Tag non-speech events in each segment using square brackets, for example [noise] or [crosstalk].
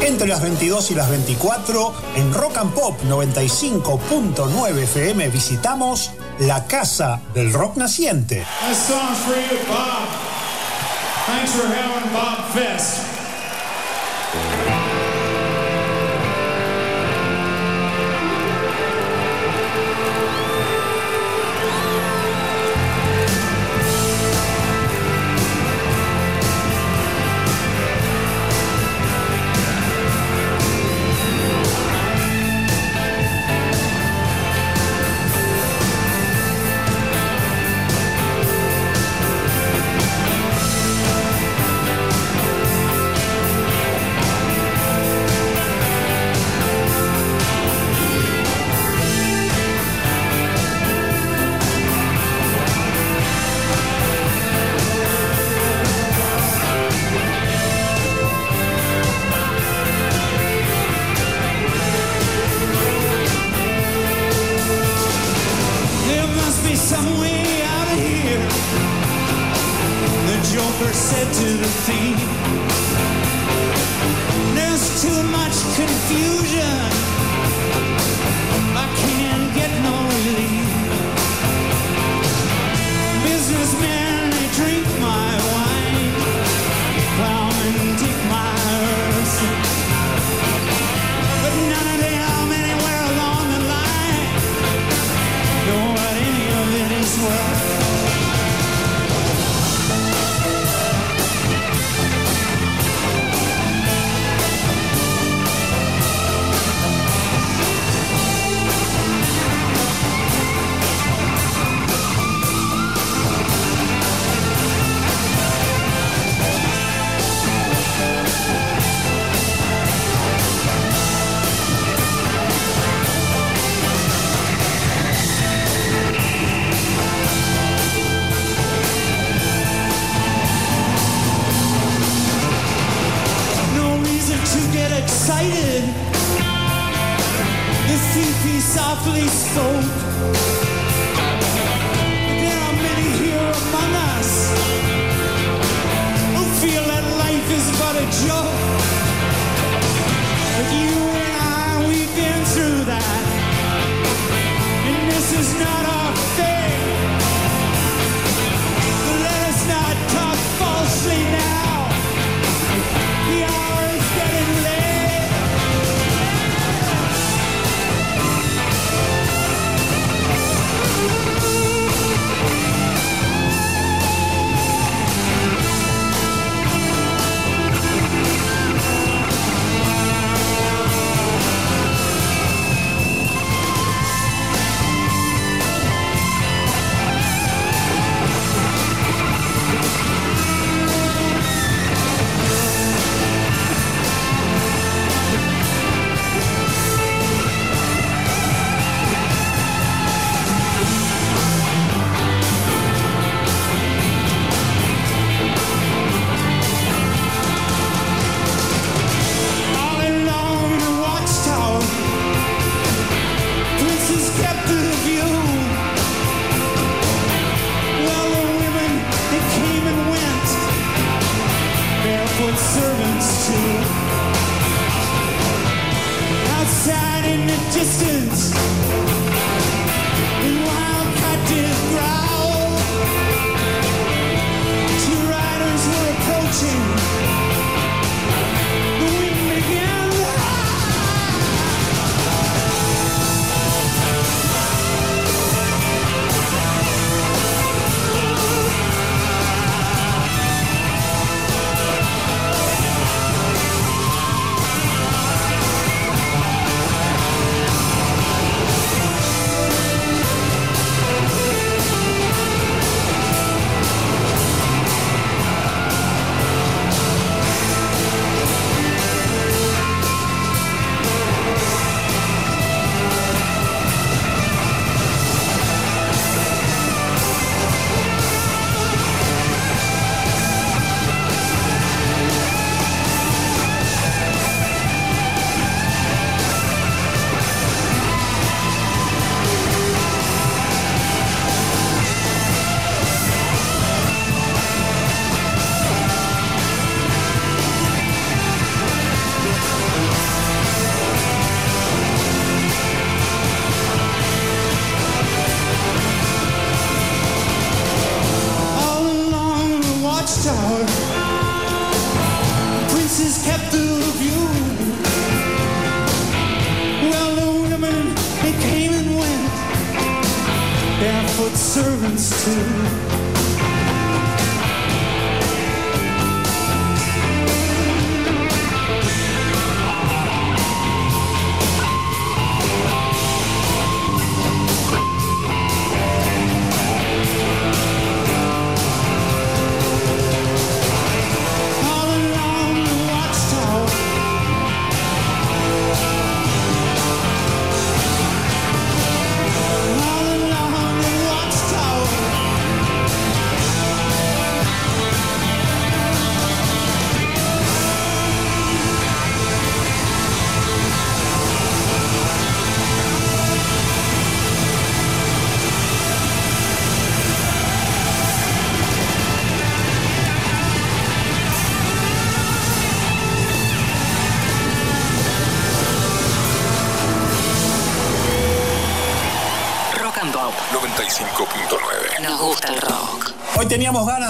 Entre las 22 y las 24, en Rock and Pop 95.9 FM visitamos la Casa del Rock Naciente.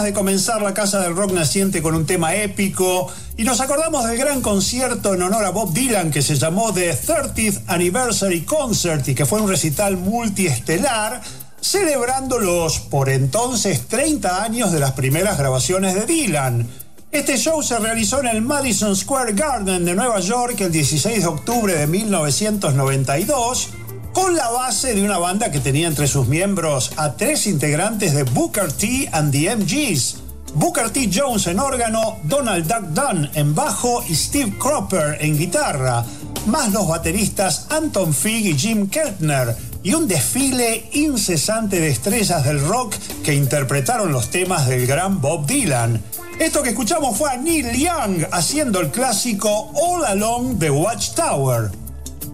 De comenzar la Casa del Rock Naciente con un tema épico y nos acordamos del gran concierto en honor a Bob Dylan que se llamó The 30th Anniversary Concert y que fue un recital multiestelar celebrando los por entonces 30 años de las primeras grabaciones de Dylan. Este show se realizó en el Madison Square Garden de Nueva York el 16 de octubre de 1992 la base de una banda que tenía entre sus miembros a tres integrantes de Booker T and the MGs. Booker T. Jones en órgano, Donald Duck Dunn en bajo y Steve Cropper en guitarra, más los bateristas Anton Fig y Jim Keltner, y un desfile incesante de estrellas del rock que interpretaron los temas del gran Bob Dylan. Esto que escuchamos fue a Neil Young haciendo el clásico All Along the Watchtower.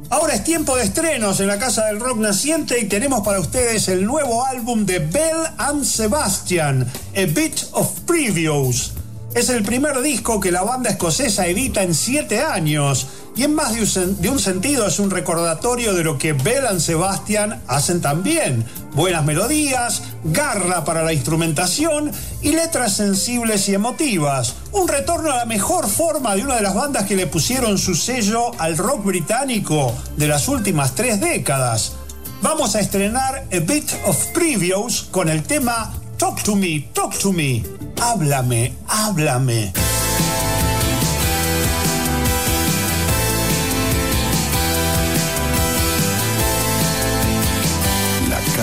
Ahora es tiempo de estrenos en la Casa del Rock Naciente y tenemos para ustedes el nuevo álbum de Bell and Sebastian, A Bit of Previews. Es el primer disco que la banda escocesa edita en siete años y en más de un, sentido es un recordatorio de lo que Bell and Sebastian hacen también. Buenas melodías, garra para la instrumentación y letras sensibles y emotivas. Un retorno a la mejor forma de una de las bandas que le pusieron su sello al rock británico de las últimas tres décadas. Vamos a estrenar A Bit of Previews con el tema Talk to Me, Talk to Me. Háblame, háblame.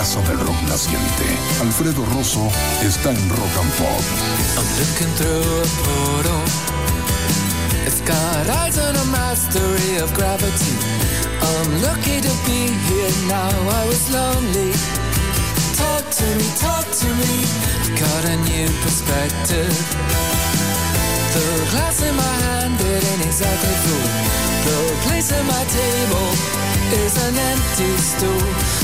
Casa del Rock Naciente. Alfredo Rosso está en Rock and Pop. I'm looking through a portal. It's got eyes on a mastery of gravity. I'm lucky to be here now. I was lonely. Talk to me, talk to me. I've got a new perspective. The glass in my hand, ain't exactly full. The place at my table is an empty stool.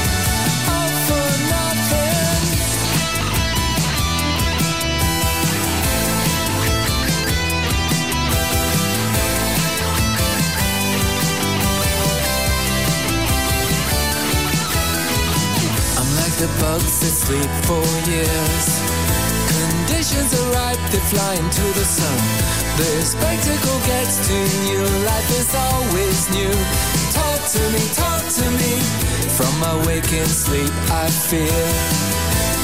the bugs that sleep for years. Conditions are ripe, they fly into the sun. The spectacle gets to new, life is always new. Talk to me, talk to me. From my waking sleep, I fear.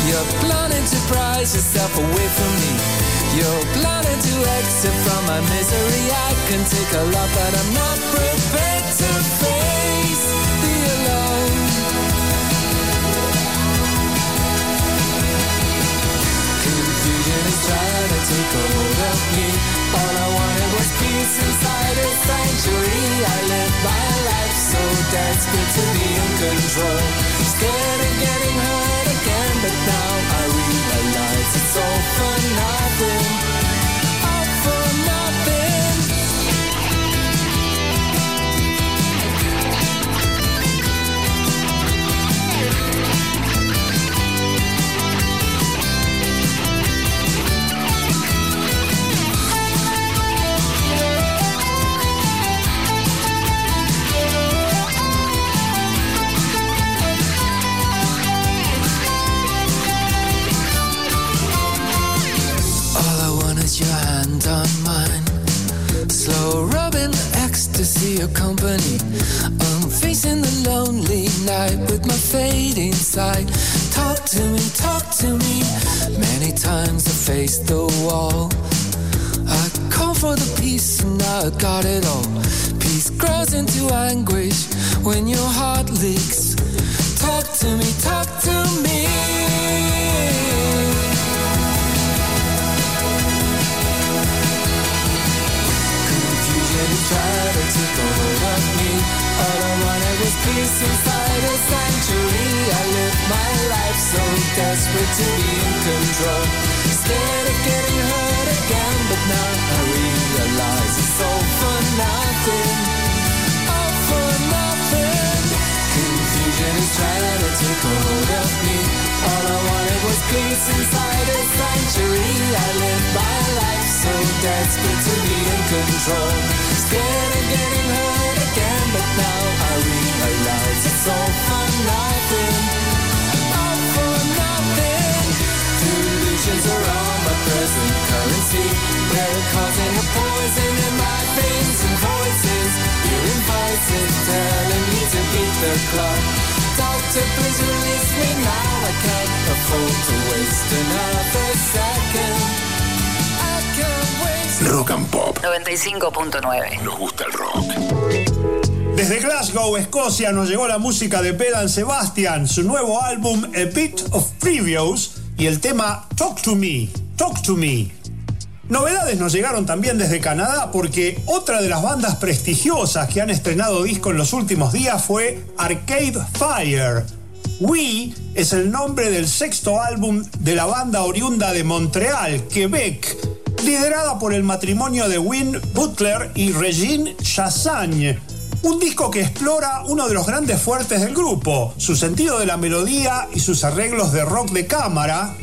You're planning to prize yourself away from me. You're planning to exit from my misery. I can take a lot, but I'm not prepared to face trying to take a hold of me. All I wanted was peace inside a sanctuary. I live my life so desperate to be in control. Scared of getting hurt again, but now I realize it's all for nothing. Hand on mine. Slow rubbing ecstasy accompany. I'm facing the lonely night with my fading sight. Talk to me, talk to me. Many times I faced the wall. I call for the peace and now I got it all. Peace grows into anguish when your heart leaks. Talk to me, talk to me. Trying to take a hold of me. All I wanted was peace inside a sanctuary. I lived my life so desperate to be in control. Scared of getting hurt again, but now I realize it's all for nothing. All for nothing. Confusion is trying to take a hold of me. All I wanted was peace inside a sanctuary. I lived my life so desperate to be in control. Scared of getting hurt again, but now I realize it's all for nothing. All for nothing. Delusions are all my present currency. They're causing a poison in my veins and voices. Hearing voices telling me to beat the clock. Doctor, please release me now. I can't afford to waste another second. I can't waste. Rock and Pop. 95.9. Nos gusta el rock. Desde Glasgow, Escocia, nos llegó la música de Pedan Sebastian, su nuevo álbum A Bit of Previews y el tema Talk to Me, Talk to Me. Novedades nos llegaron también desde Canadá porque otra de las bandas prestigiosas que han estrenado disco en los últimos días fue Arcade Fire. We es el nombre del sexto álbum de la banda oriunda de Montreal, Quebec, liderada por el matrimonio de Win Butler y Regine Chassagne. Un disco que explora uno de los grandes fuertes del grupo, su sentido de la melodía y sus arreglos de rock de cámara.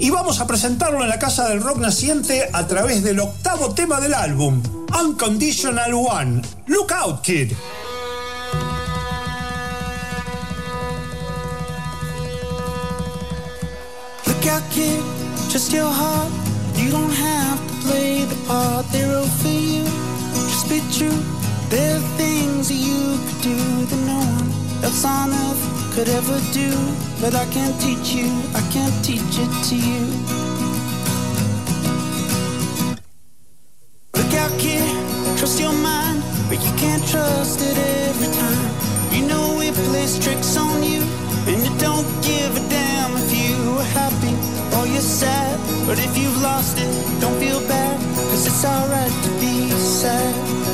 Y vamos a presentarlo en la Casa del Rock Naciente a través del octavo tema del álbum, Unconditional One. Look out, kid. Look out, kid, just your heart. You don't have to play the part they wrote for you. Just be true. There are things that you could do that no one else on earth could ever do. But I can't teach you, I can't teach it to you. Look out, kid, trust your mind, but you can't trust it every time. You know it plays tricks on you, and it don't give a damn if you or you're sad. But if you've lost it, don't feel bad, cause it's alright to be sad.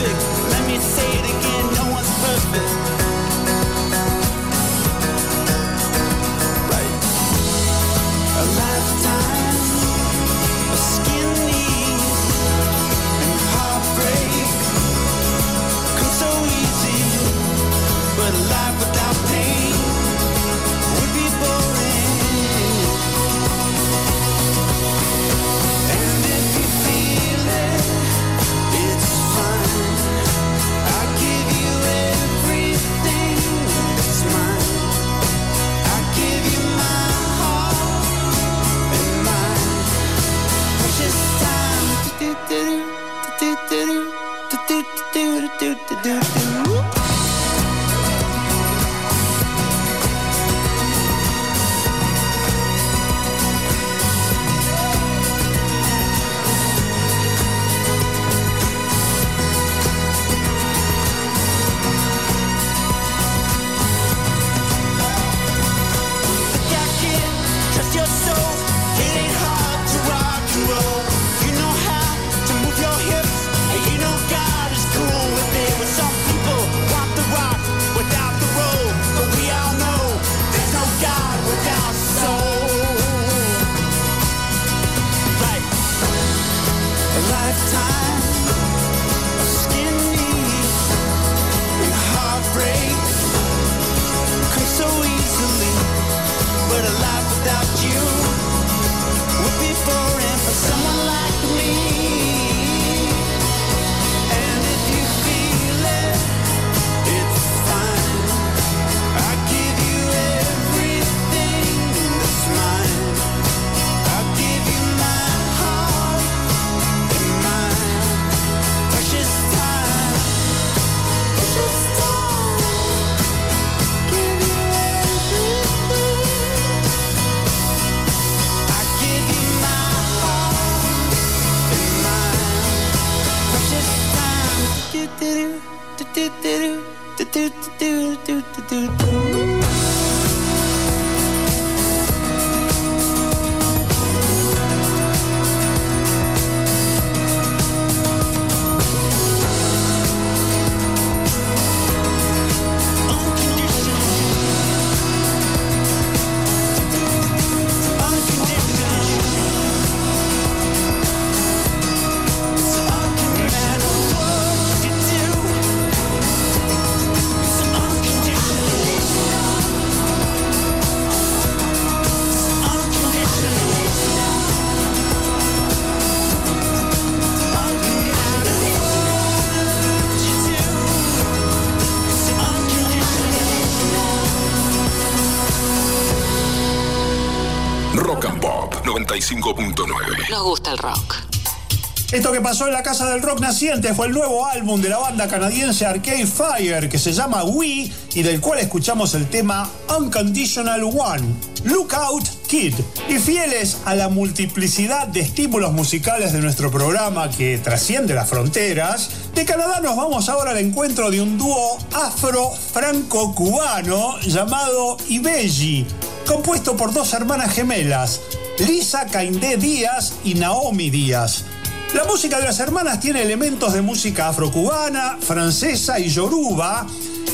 perfect. Let me say it again, no one's perfect. Pasó en la Casa del Rock Naciente fue el nuevo álbum de la banda canadiense Arcade Fire que se llama We y del cual escuchamos el tema Unconditional One, Lookout Kid. Y fieles a la multiplicidad de estímulos musicales de nuestro programa que trasciende las fronteras, de Canadá nos vamos ahora al encuentro de un dúo afro-franco-cubano llamado Ibeji, compuesto por dos hermanas gemelas, Lisa Caindé Díaz y Naomi Díaz. La música de las hermanas tiene elementos de música afrocubana, francesa y yoruba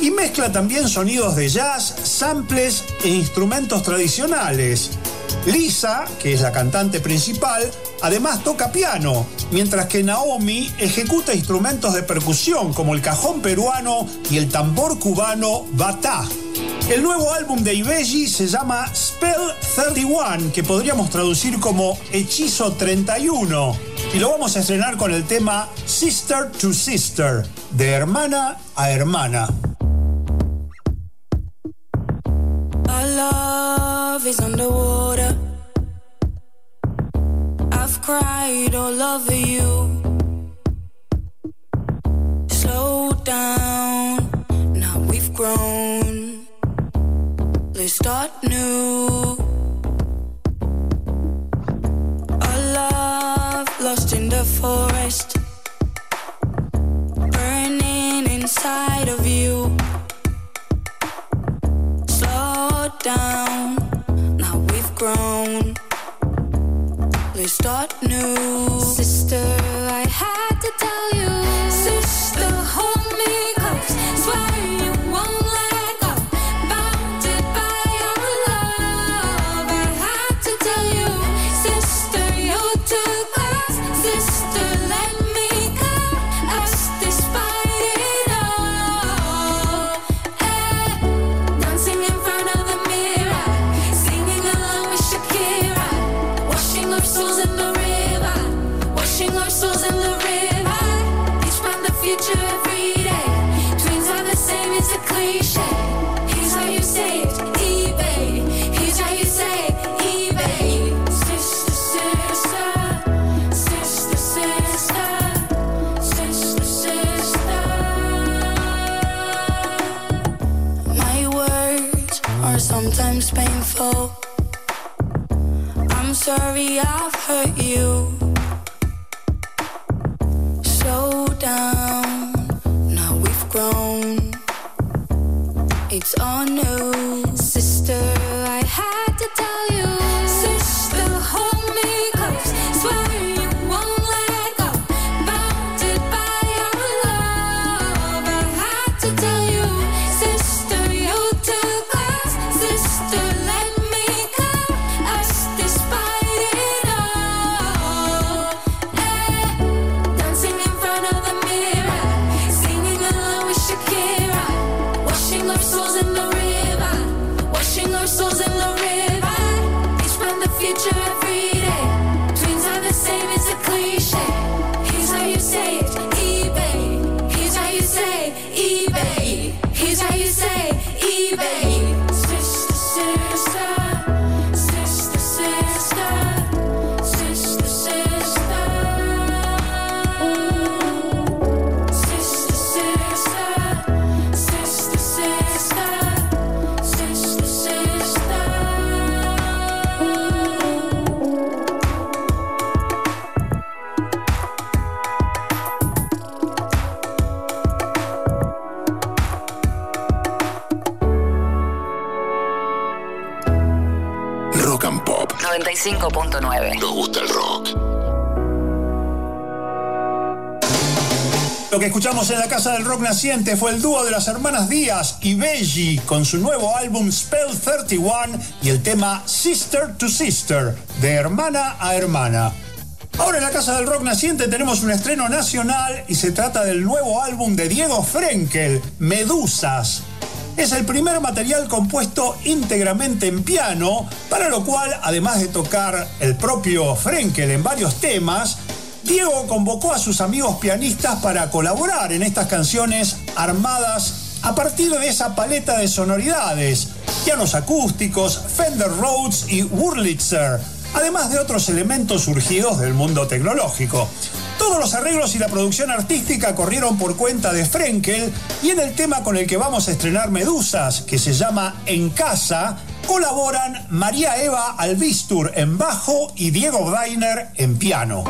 y mezcla también sonidos de jazz, samples e instrumentos tradicionales. Lisa, que es la cantante principal, además toca piano, mientras que Naomi ejecuta instrumentos de percusión como el cajón peruano y el tambor cubano batá. El nuevo álbum de Ibeji se llama Spell 31, que podríamos traducir como Hechizo 31, y lo vamos a estrenar con el tema Sister to Sister, de hermana a hermana. Love is underwater. I've cried all over you. Slow down, now we've grown. Let's start new. Forest, burning inside of you. Slow down, now we've grown. Let's start new. Sister, I had to tell you. Sister, sorry I've hurt you. Slow down, now we've grown. It's all new. En la Casa del Rock Naciente fue el dúo de las hermanas Díaz y Belgi con su nuevo álbum Spell 31 y el tema Sister to Sister, de hermana a hermana. Ahora en la Casa del Rock Naciente tenemos un estreno nacional y se trata del nuevo álbum de Diego Frenkel, Medusas. Es el primer material compuesto íntegramente en piano, para lo cual, además de tocar el propio Frenkel en varios temas, Diego convocó a sus amigos pianistas para colaborar en estas canciones armadas a partir de esa paleta de sonoridades, pianos acústicos, Fender Rhodes y Wurlitzer, además de otros elementos surgidos del mundo tecnológico. Todos los arreglos y la producción artística corrieron por cuenta de Frenkel y en el tema con el que vamos a estrenar Medusas, que se llama En Casa, colaboran María Eva Albistur en bajo y Diego Weiner en piano.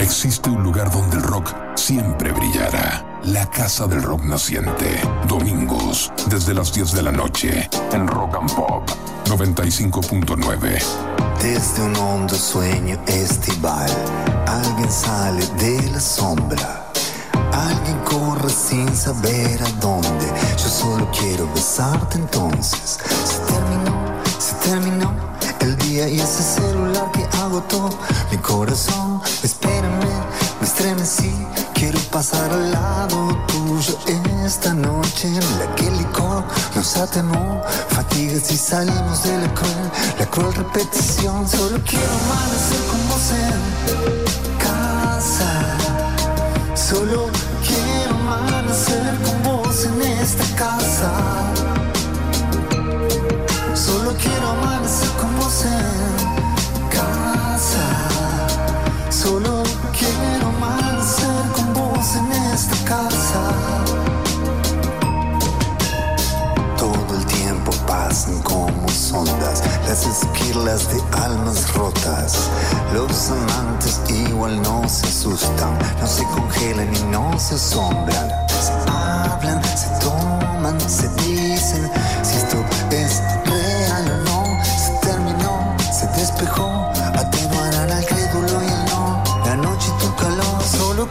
Existe un lugar donde el rock siempre brillará. La Casa del Rock Naciente. Domingos, desde las 10 de la noche, en Rock and Pop 95.9. Desde un hondo sueño estival, alguien sale de la sombra. Alguien corre sin saber a dónde. Yo solo quiero besarte entonces. Se terminó, se terminó el día y ese celular agotó mi corazón. Espérame, me estremecí Quiero pasar al lado tuyo esta noche la que el licor nos atemó. Fatigas y salimos de la cruel, la cruel repetición. Solo quiero amanecer con vos en casa. Solo quiero amanecer con vos en esta casa. Solo quiero amanecer con vos en Solo quiero amanecer con vos en esta casa. Todo el tiempo pasan como sondas las esquirlas de almas rotas. Los amantes igual no se asustan, no se congelan y no se asombran. Se hablan, se toman, se dicen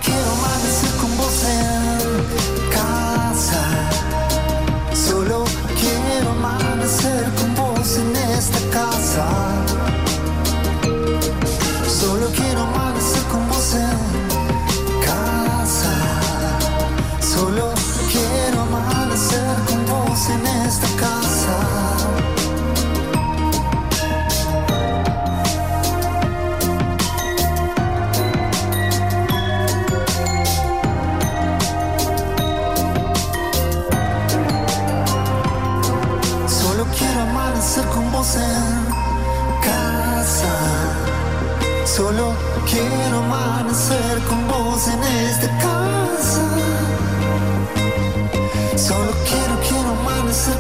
calor, solo quiero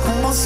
con vos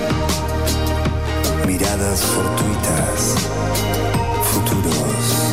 miradas fortuitas, futuros.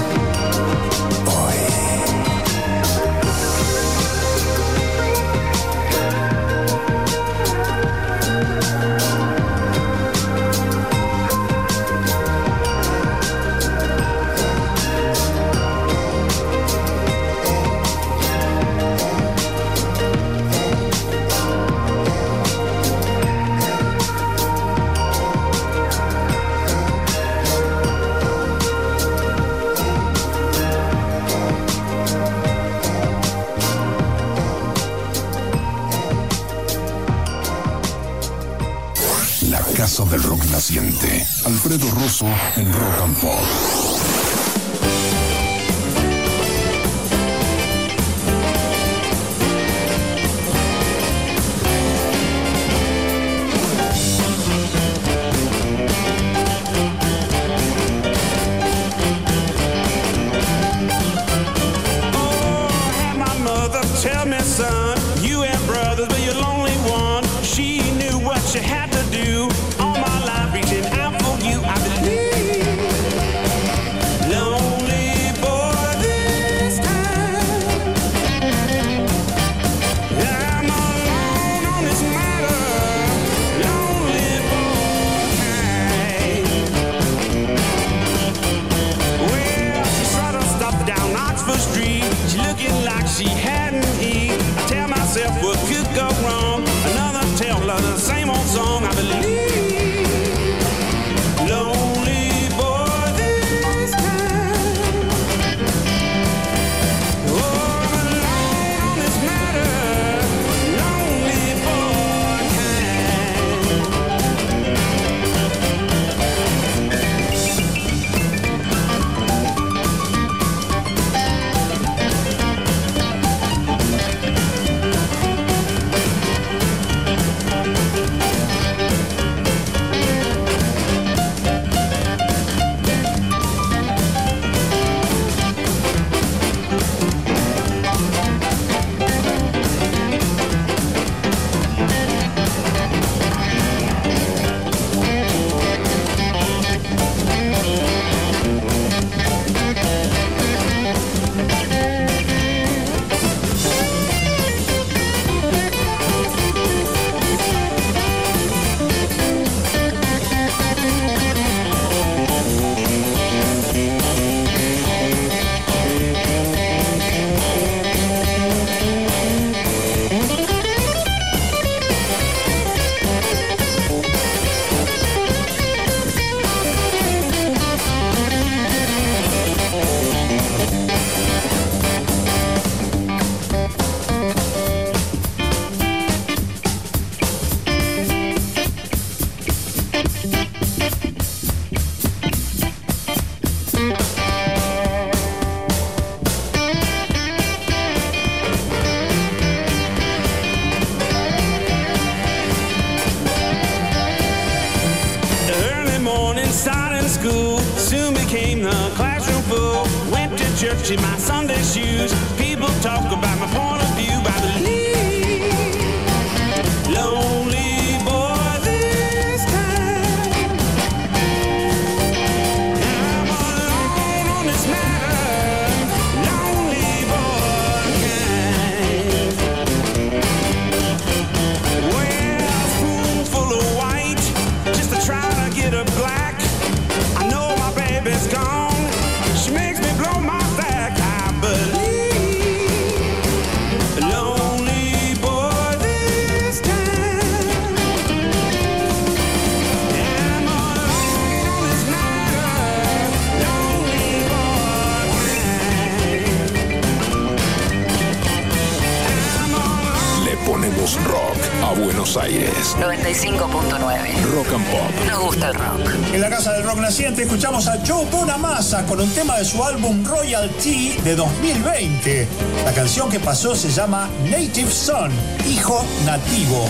Con un tema de su álbum Royalty de 2020. La canción que pasó se llama Native Son, Hijo Nativo.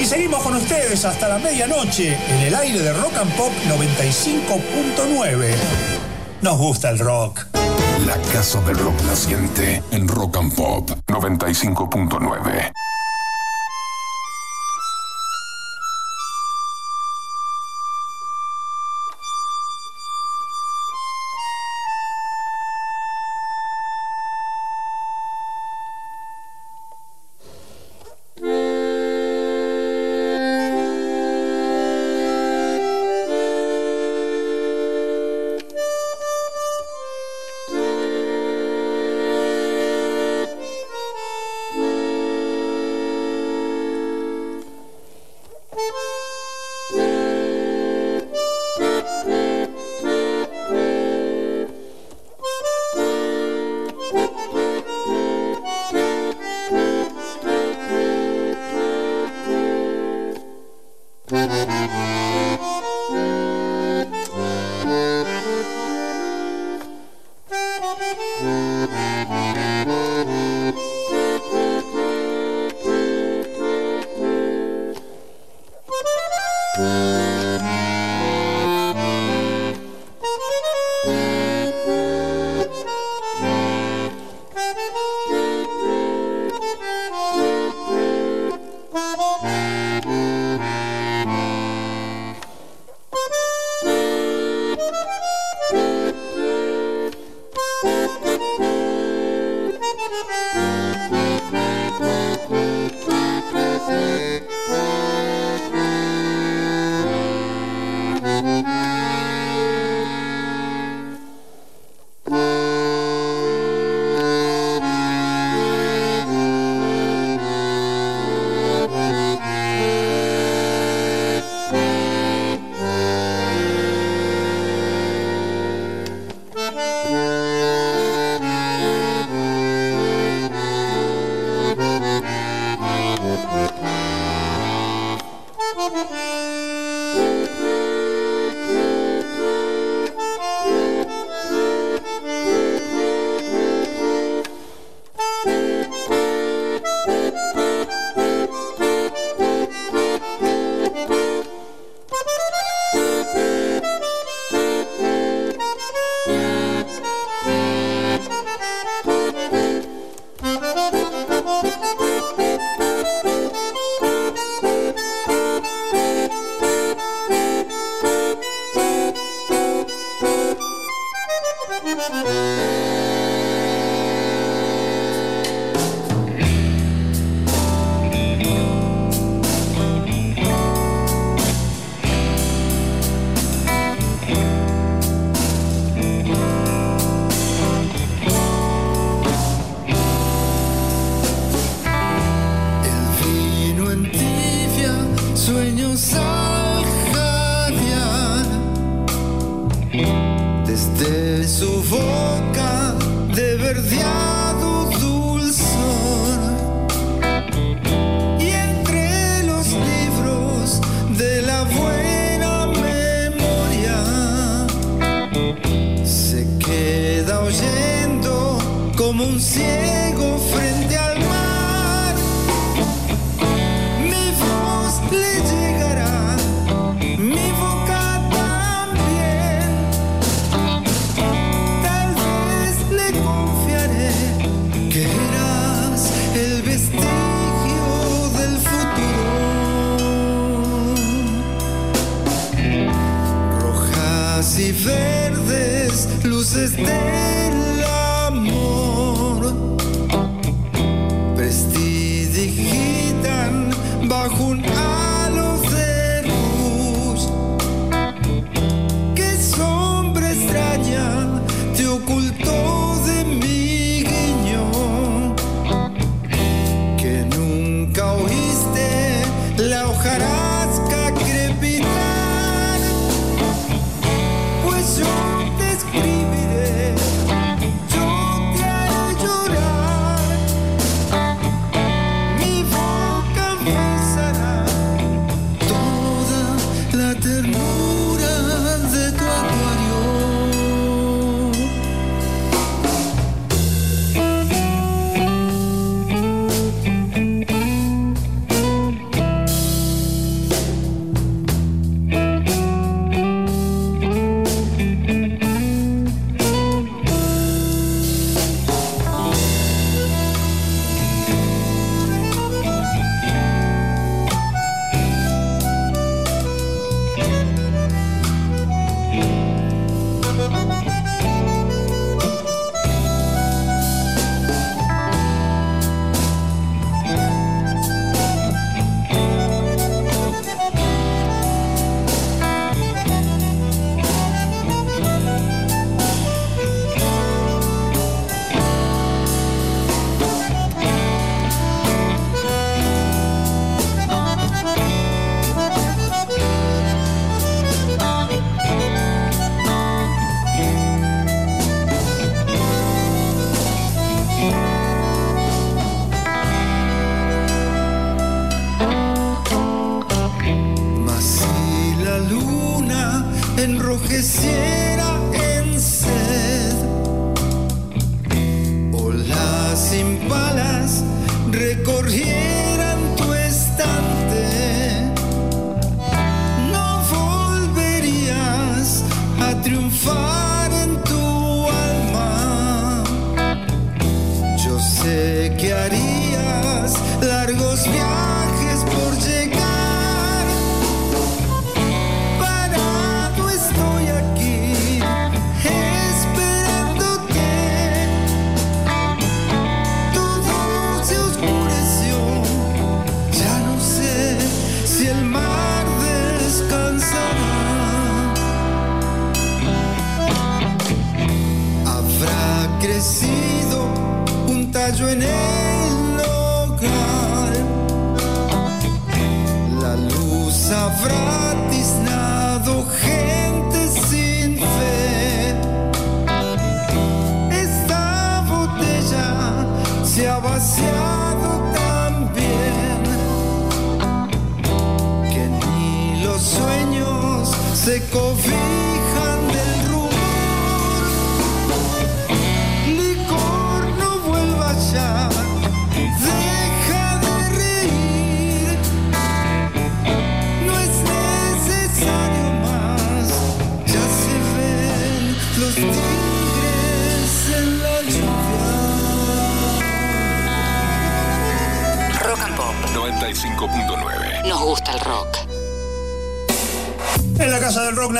Y seguimos con ustedes hasta la medianoche en el aire de Rock and Pop 95.9. Nos gusta el rock. La Casa del Rock Naciente en Rock and Pop 95.9. Thank you. 95.9 enrojeciera en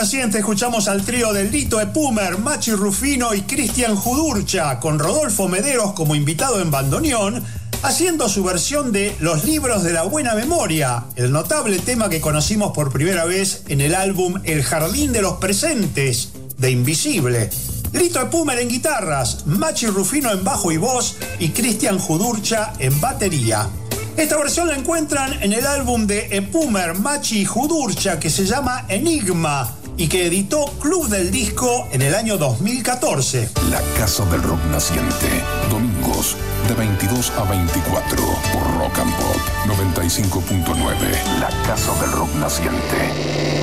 Naciente escuchamos al trío del Lito Epumer, Machi Rufino y Cristian Judurcha, con Rodolfo Mederos como invitado en bandoneón, haciendo su versión de Los Libros de la Buena Memoria, el notable tema que conocimos por primera vez en el álbum El Jardín de los Presentes, de Invisible. Lito Epumer en guitarras, Machi Rufino en bajo y voz y Cristian Judurcha en batería. Esta versión la encuentran en el álbum de Epumer, Machi y Judurcha que se llama Enigma y que editó Club del Disco en el año 2014. La Casa del Rock Naciente. Domingos de 22 a 24 por Rock and Pop 95.9. La Casa del Rock Naciente.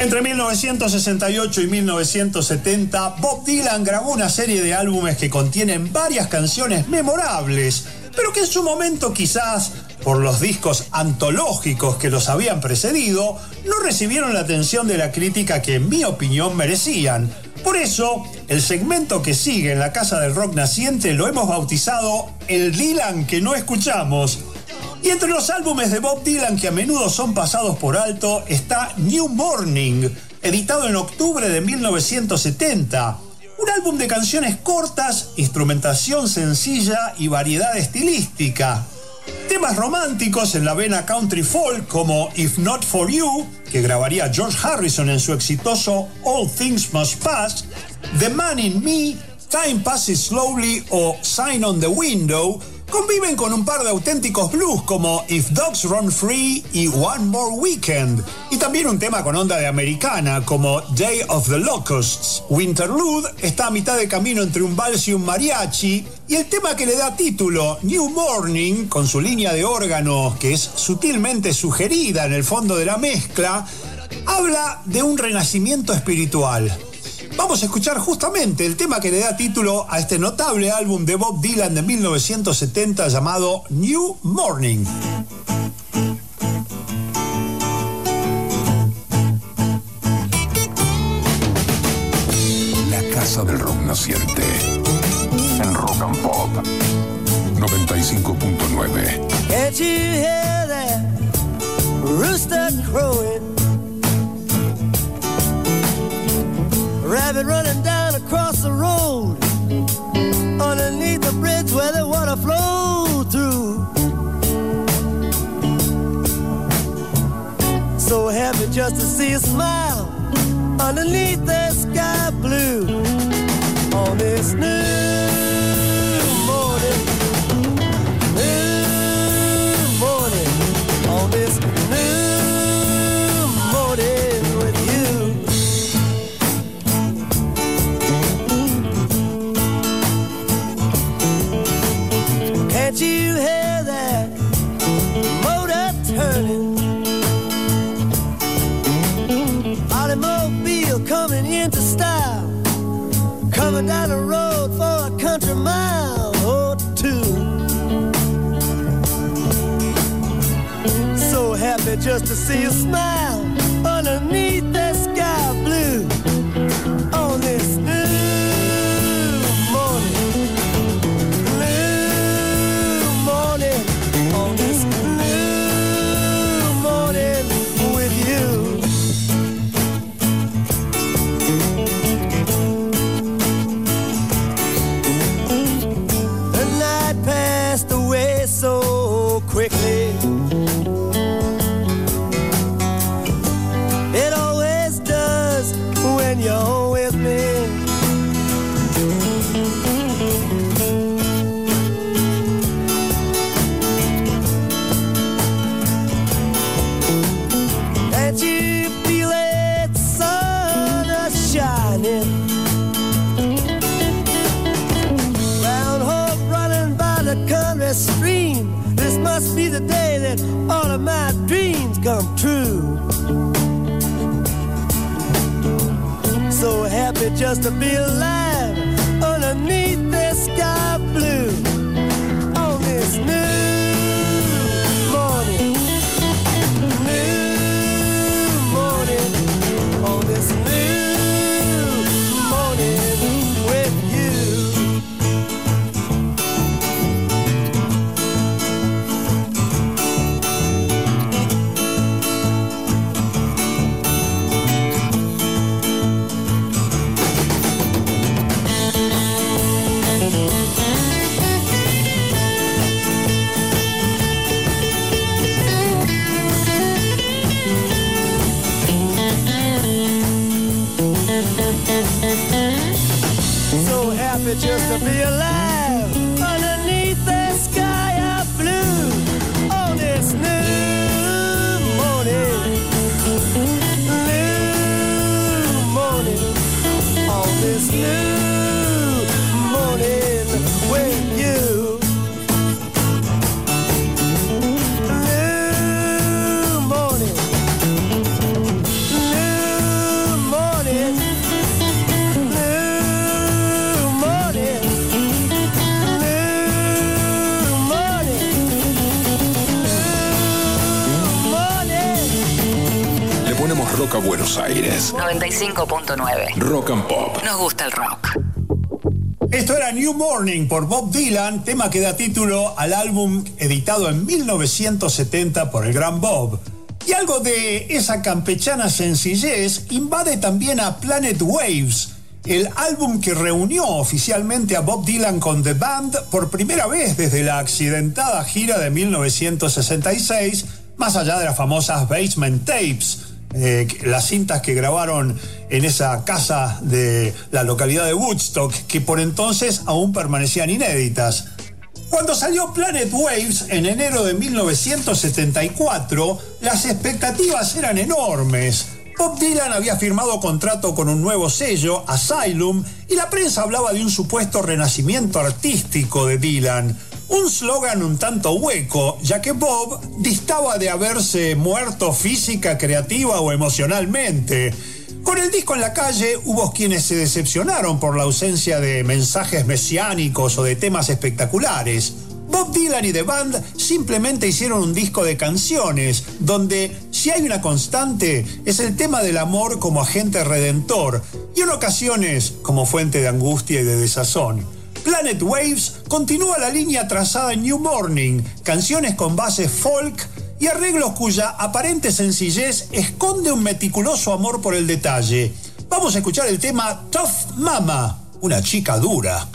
Entre 1968 y 1970, Bob Dylan grabó una serie de álbumes que contienen varias canciones memorables, pero que en su momento quizás, por los discos antológicos que los habían precedido, no recibieron la atención de la crítica que en mi opinión merecían. Por eso, el segmento que sigue en la Casa del Rock Naciente lo hemos bautizado El Dylan que no escuchamos. Y entre los álbumes de Bob Dylan que a menudo son pasados por alto está New Morning, editado en octubre de 1970. Un álbum de canciones cortas, instrumentación sencilla y variedad estilística. Temas románticos en la vena country folk como If Not For You, que grabaría George Harrison en su exitoso All Things Must Pass, The Man in Me, Time Passes Slowly o Sign on the Window, conviven con un par de auténticos blues como If Dogs Run Free y One More Weekend, y también un tema con onda de americana como Day of the Locusts. Winterlude está a mitad de camino entre un vals y un mariachi, y el tema que le da título, New Morning, con su línea de órgano que es sutilmente sugerida en el fondo de la mezcla, habla de un renacimiento espiritual. Vamos a escuchar justamente el tema que le da título a este notable álbum de Bob Dylan de 1970 llamado New Morning. La Casa del Rock Naciente. En Rock and Pop 95.9. Can't you hear that rooster crowing? Rabbit running down across the road underneath the bridge where the water flowed through. So happy just to see a smile underneath the sky blue on this new Driving down the road for a country mile or two. So happy just to see you smile just to be alive Be alive. Buenos Aires. 95.9. Rock and Pop. Nos gusta el rock. Esto era New Morning por Bob Dylan, tema que da título al álbum editado en 1970 por el gran Bob. Y algo de esa campechana sencillez invade también a Planet Waves, el álbum que reunió oficialmente a Bob Dylan con The Band por primera vez desde la accidentada gira de 1966, más allá de las famosas Basement Tapes, eh, las cintas que grabaron en esa casa de la localidad de Woodstock, que por entonces aún permanecían inéditas. Cuando salió Planet Waves en enero de 1974, las expectativas eran enormes. Bob Dylan había firmado contrato con un nuevo sello, Asylum, y la prensa hablaba de un supuesto renacimiento artístico de Dylan. Un slogan un tanto hueco, ya que Bob distaba de haberse muerto física, creativa o emocionalmente. Con el disco en la calle hubo quienes se decepcionaron por la ausencia de mensajes mesiánicos o de temas espectaculares. Bob Dylan y The Band simplemente hicieron un disco de canciones, donde si hay una constante es el tema del amor como agente redentor y en ocasiones como fuente de angustia y de desazón. Planet Waves continúa la línea trazada en New Morning, canciones con bases folk y arreglos cuya aparente sencillez esconde un meticuloso amor por el detalle. Vamos a escuchar el tema Tough Mama, una chica dura.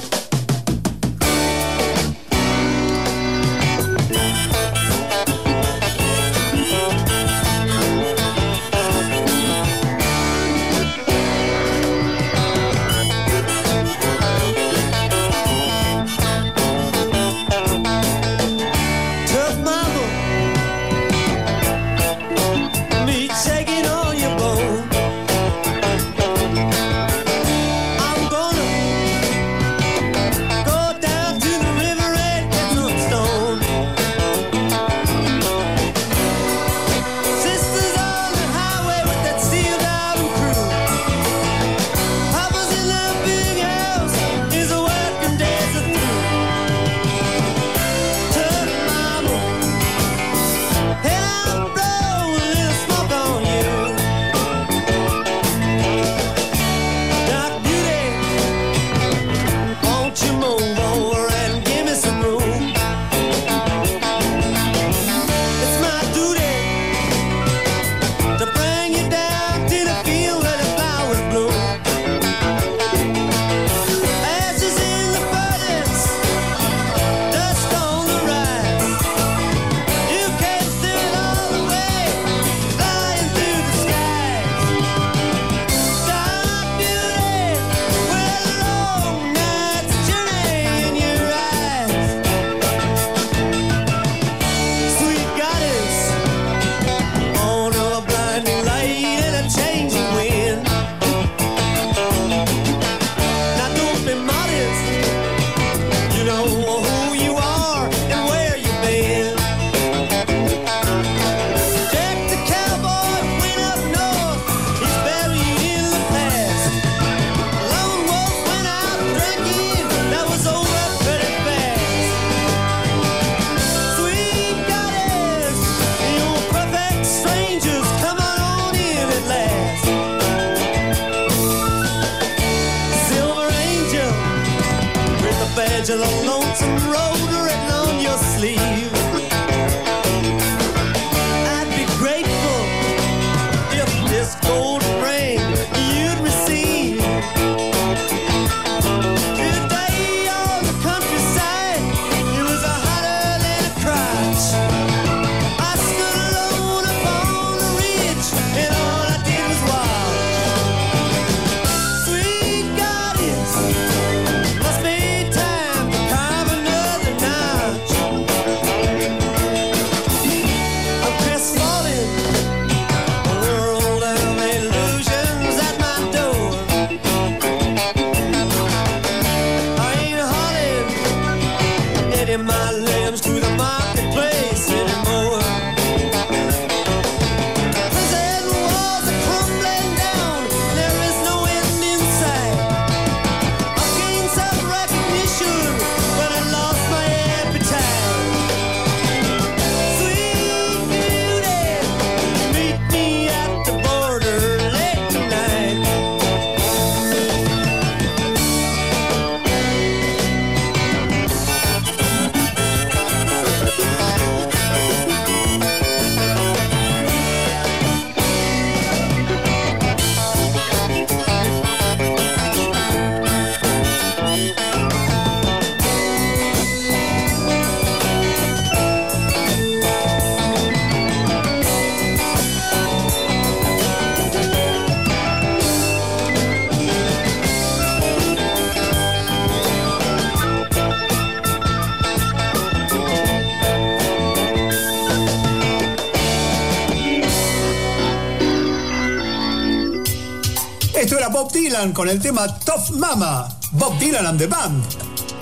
Con el tema Tough Mama, Bob Dylan and the Band,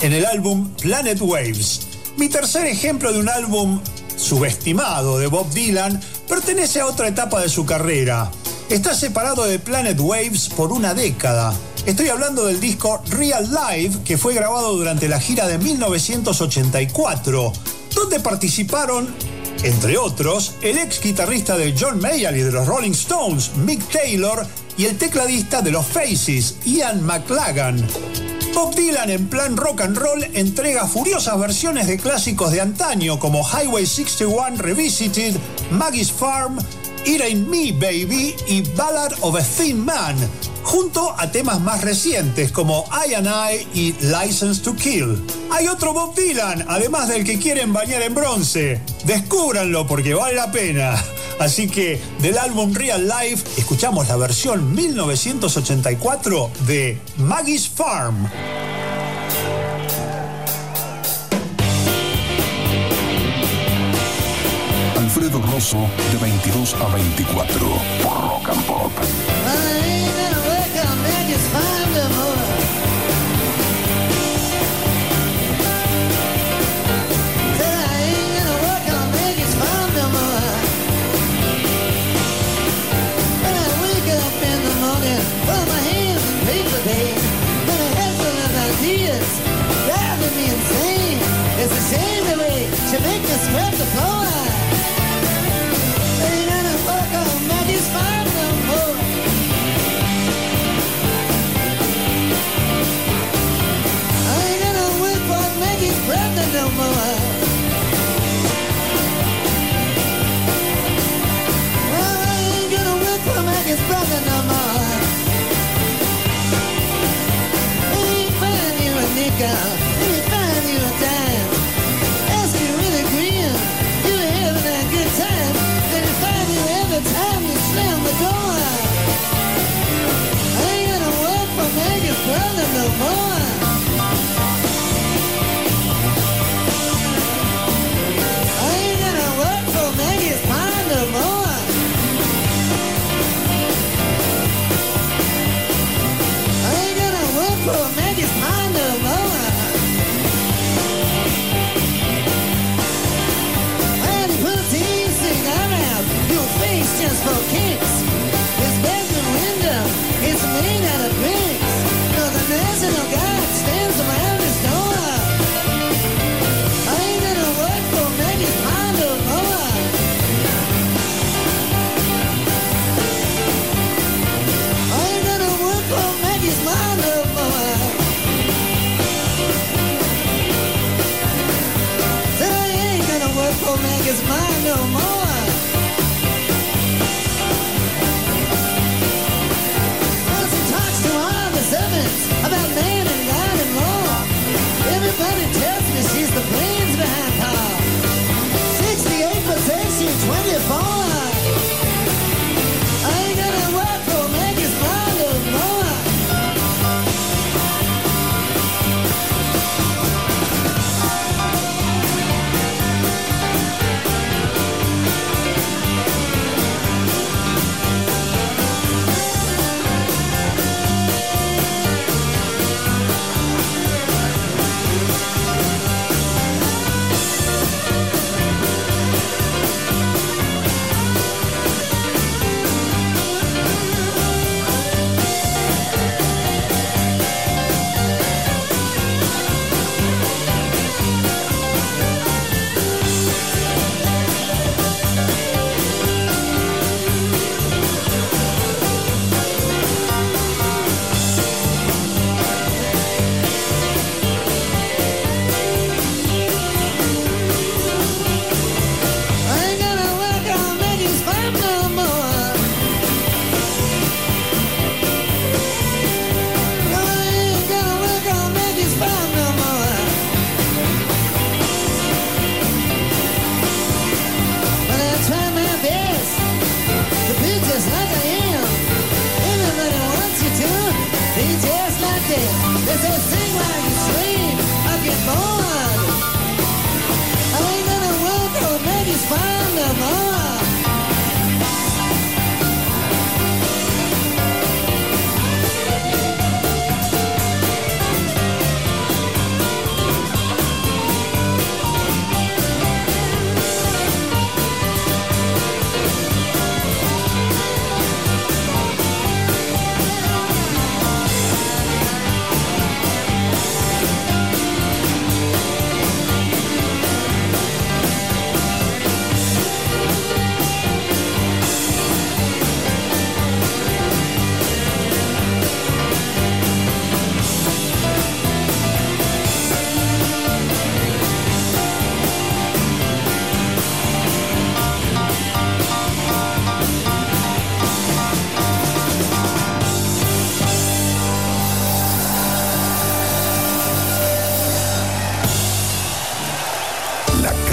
en el álbum Planet Waves. Mi tercer ejemplo de un álbum subestimado de Bob Dylan pertenece a otra etapa de su carrera. Está separado de Planet Waves por una década. Estoy hablando del disco Real Life que fue grabado durante la gira de 1984, donde participaron entre otros, el ex guitarrista de John Mayall y de los Rolling Stones, Mick Taylor, y el tecladista de los Faces, Ian McLagan. Bob Dylan en plan rock and roll entrega furiosas versiones de clásicos de antaño como Highway 61 Revisited, Maggie's Farm, It Ain't Me Baby y Ballad of a Thin Man, junto a temas más recientes como I and I y License to Kill. Hay otro Bob Dylan, además del que quieren bañar en bronce. Descúbranlo porque vale la pena. Así que del álbum Real Life escuchamos la versión 1984 de Maggie's Farm. Alfredo Rosso, de 22 a 24, por Rock and Pop. It's a shame the way she make me scrub the floor. Ain't gonna work on Maggie's farm no more. I ain't gonna work for Maggie's brother no more. Well, I ain't gonna work for Maggie's brother no more. Let me find you a nickel.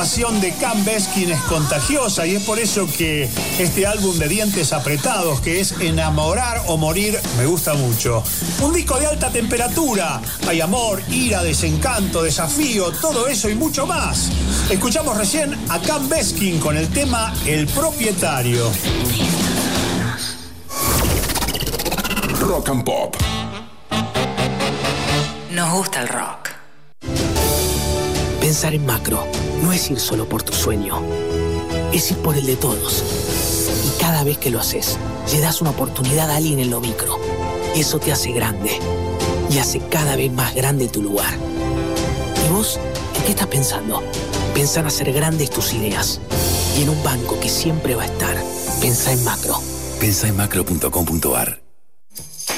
Pasión de Cam Beskin es contagiosa y es por eso que este álbum de dientes apretados, que es Enamorar o Morir, me gusta mucho. Un disco de alta temperatura. Hay amor, ira, desencanto, desafío, todo eso y mucho más. Escuchamos recién a Cam Beskin con el tema El propietario. Rock and Pop. Nos gusta el rock. Pensar en macro no es ir solo por tu sueño, es ir por el de todos. Y cada vez que lo haces, le das una oportunidad a alguien en lo micro. Eso te hace grande y hace cada vez más grande tu lugar. ¿Y vos en qué estás pensando? Pensar hacer grandes tus ideas y en un banco que siempre va a estar. Pensa en macro. Pensa en macro.com.ar.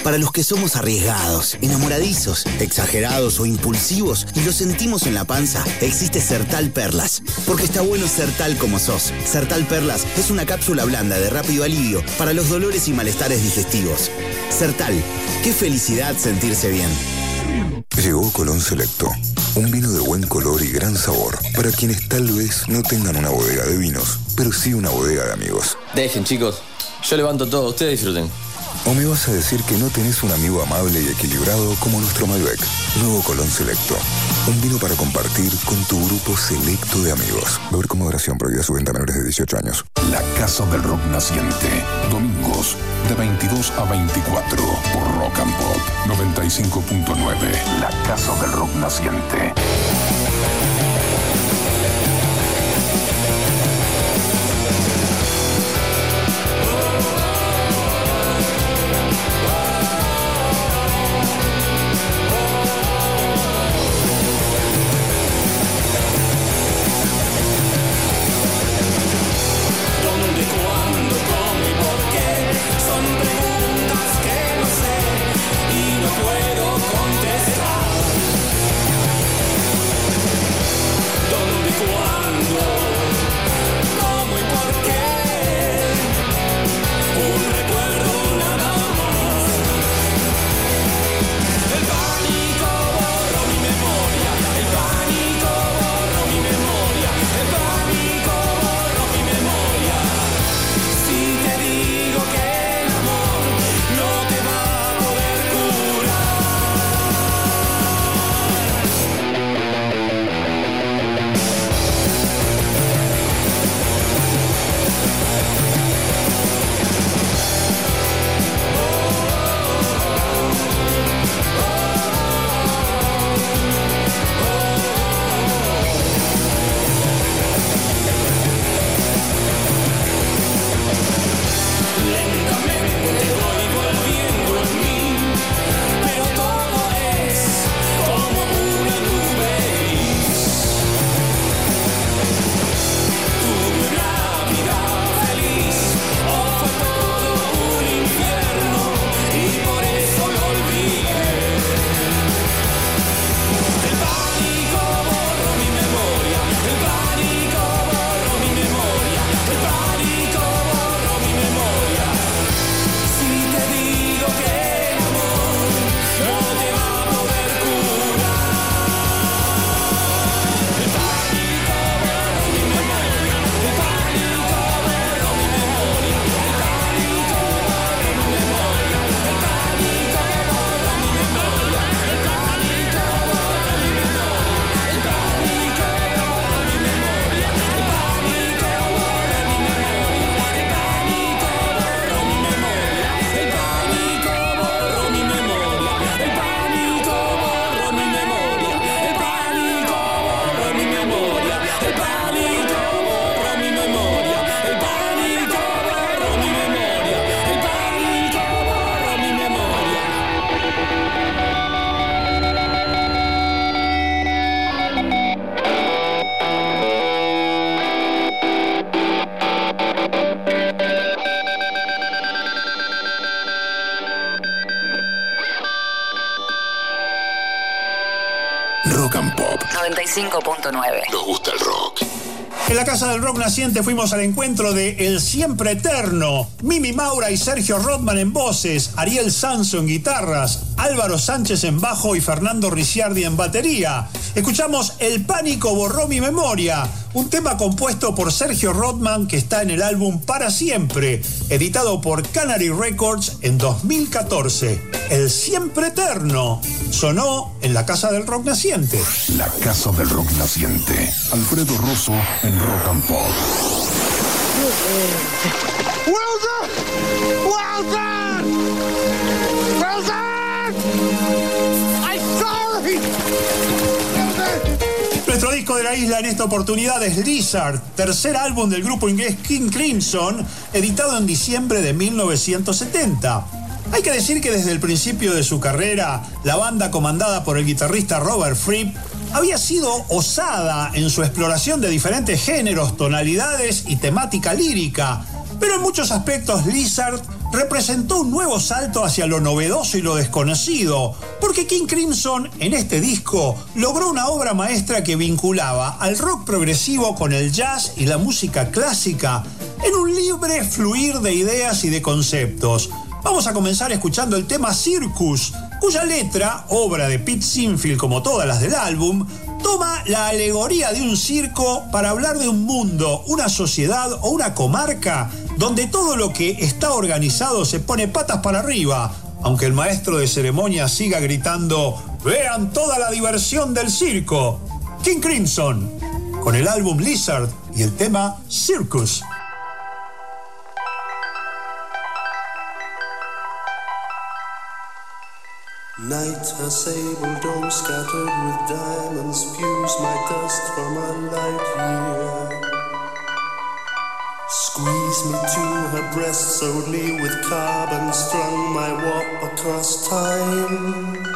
Para los que somos arriesgados, enamoradizos, exagerados o impulsivos y lo sentimos en la panza, existe Sertal Perlas. Porque está bueno ser tal como sos. Sertal Perlas es una cápsula blanda de rápido alivio para los dolores y malestares digestivos. Sertal, qué felicidad sentirse bien. Llegó Colón Selecto, un vino de buen color y gran sabor para quienes tal vez no tengan una bodega de vinos, pero sí una bodega de amigos. Dejen, chicos. Yo levanto todo, ustedes disfruten. ¿O me vas a decir que no tenés un amigo amable y equilibrado como nuestro Malbec? Nuevo Colón Selecto. Un vino para compartir con tu grupo selecto de amigos. Beber con moderación prohibida su venta a menores de 18 años. La Casa del Rock Naciente. Domingos de 22 a 24 por Rock and Pop 95.9. La Casa del Rock Naciente. 95.9. Nos gusta el rock. En la Casa del Rock Naciente fuimos al encuentro de El Siempre Eterno, Mimi Maura y Sergio Rodman en voces, Ariel Sanso en guitarras, Álvaro Sánchez en bajo y Fernando Ricciardi en batería. Escuchamos El pánico borró mi memoria, un tema compuesto por Sergio Rodman que está en el álbum Para Siempre, editado por Canary Records en 2014. El siempre eterno sonó en la Casa del Rock Naciente. La Casa del Rock Naciente. Alfredo Rosso en Rock and Pop. Well done! Well done! Well done! I'm sorry! Nuestro disco de la isla en esta oportunidad es Lizard, tercer álbum del grupo inglés King Crimson, editado en diciembre de 1970. Hay que decir que desde el principio de su carrera, la banda comandada por el guitarrista Robert Fripp había sido osada en su exploración de diferentes géneros, tonalidades y temática lírica, pero en muchos aspectos Lizard representó un nuevo salto hacia lo novedoso y lo desconocido, porque King Crimson en este disco logró una obra maestra que vinculaba al rock progresivo con el jazz y la música clásica en un libre fluir de ideas y de conceptos. Vamos a comenzar escuchando el tema Circus, cuya letra, obra de Pete Sinfield como todas las del álbum, toma la alegoría de un circo para hablar de un mundo, una sociedad o una comarca donde todo lo que está organizado se pone patas para arriba, aunque el maestro de ceremonia siga gritando, vean toda la diversión del circo. King Crimson, con el álbum Lizard y el tema Circus. Night, a sable dome scattered with diamonds spews my dust from a light year. Squeeze me to her breast, me with carbon, strung my warp across time.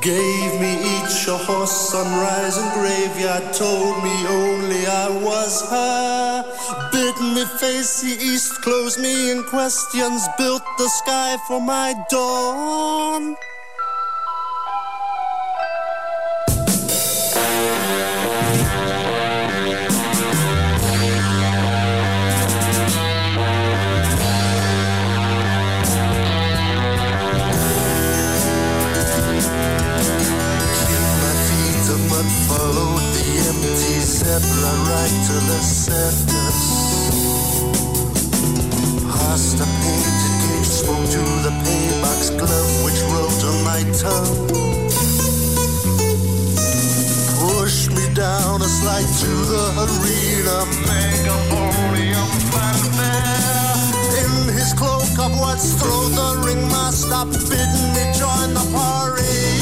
Gave me each a horse, sunrise and graveyard, told me only I was her. Bid me face the east, closed me in questions, built the sky for my dawn. Right to the circus. Past a painted cage, spoke to the paybox glove which wrote on my tongue. Pushed me down a slide to the arena. Megapodium fanfare. In his cloak of what's throw the ringmaster bidding me join the parade.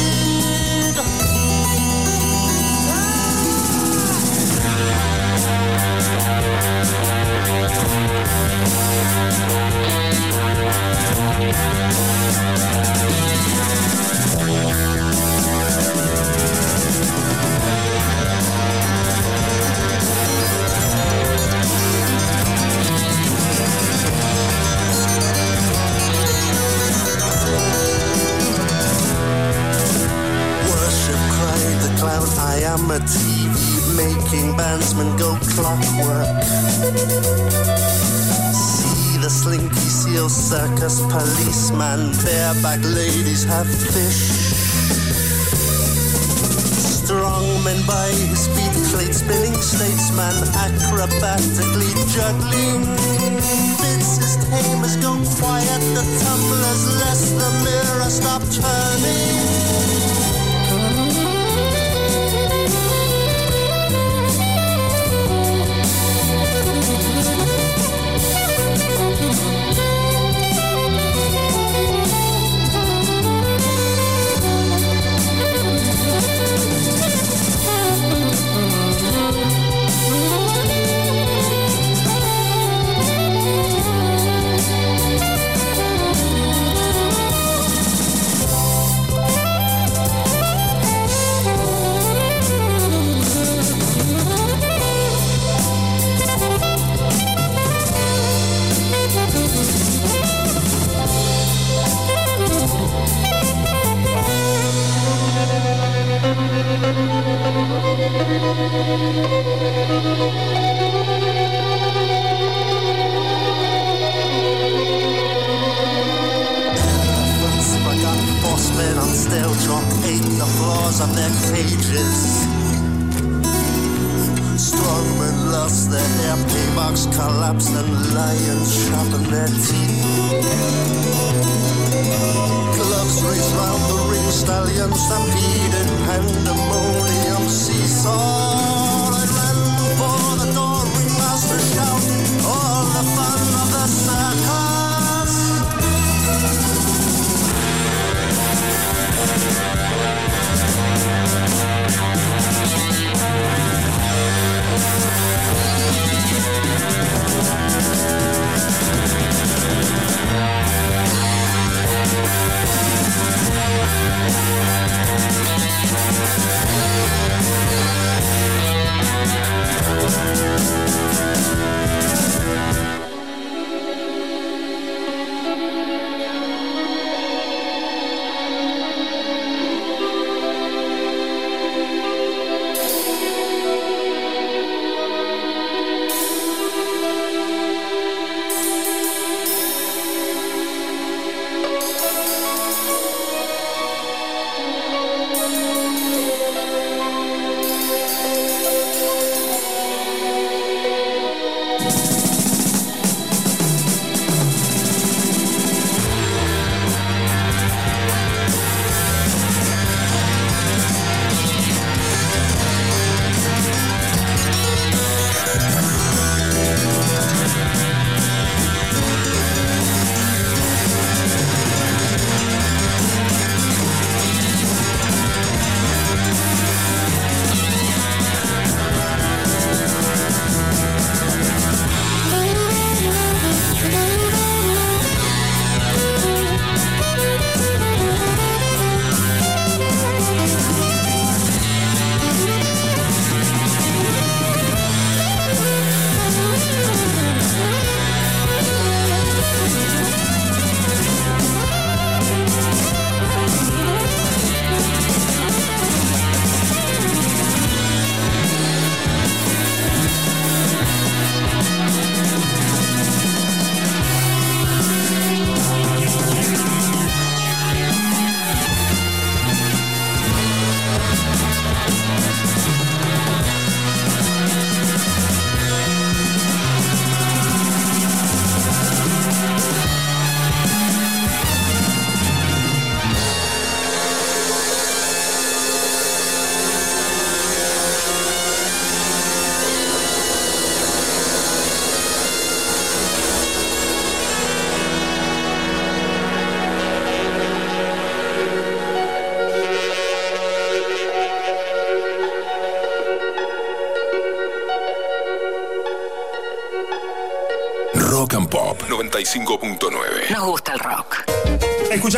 TV making bandsmen go clockwork. Slinky seal circus policeman, bareback ladies have fish. Strong men by his feet, plate spinning statesman, acrobatically juggling. Bids his tamers go quiet, the tumblers less, the mirror stop turning.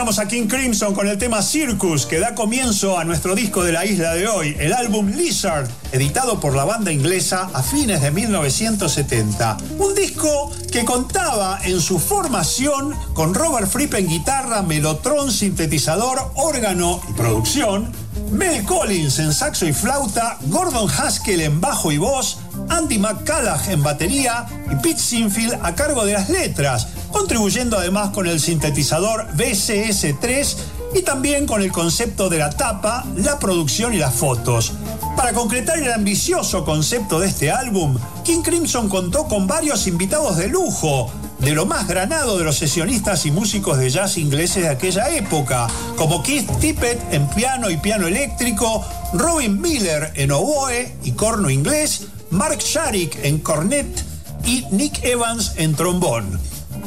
Escuchamos a King Crimson con el tema Circus, que da comienzo a nuestro disco de la isla de hoy, el álbum Lizard, editado por la banda inglesa a fines de 1970. Un disco que contaba en su formación con Robert Fripp en guitarra, melotron, sintetizador, órgano y producción, Mel Collins en saxo y flauta, Gordon Haskell en bajo y voz, Andy McCallagh en batería y Pete Sinfield a cargo de las letras, contribuyendo además con el sintetizador BCS3 y también con el concepto de la tapa, la producción y las fotos. Para concretar el ambicioso concepto de este álbum, King Crimson contó con varios invitados de lujo, de lo más granado de los sesionistas y músicos de jazz ingleses de aquella época, como Keith Tippett en piano y piano eléctrico, Robin Miller en oboe y corno inglés, Mark Sharik en cornet y Nick Evans en trombón.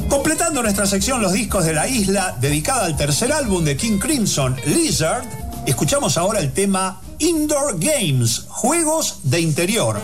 Completando nuestra sección Los discos de la isla, dedicada al tercer álbum de King Crimson, Lizard, escuchamos ahora el tema Indoor Games, Juegos de Interior.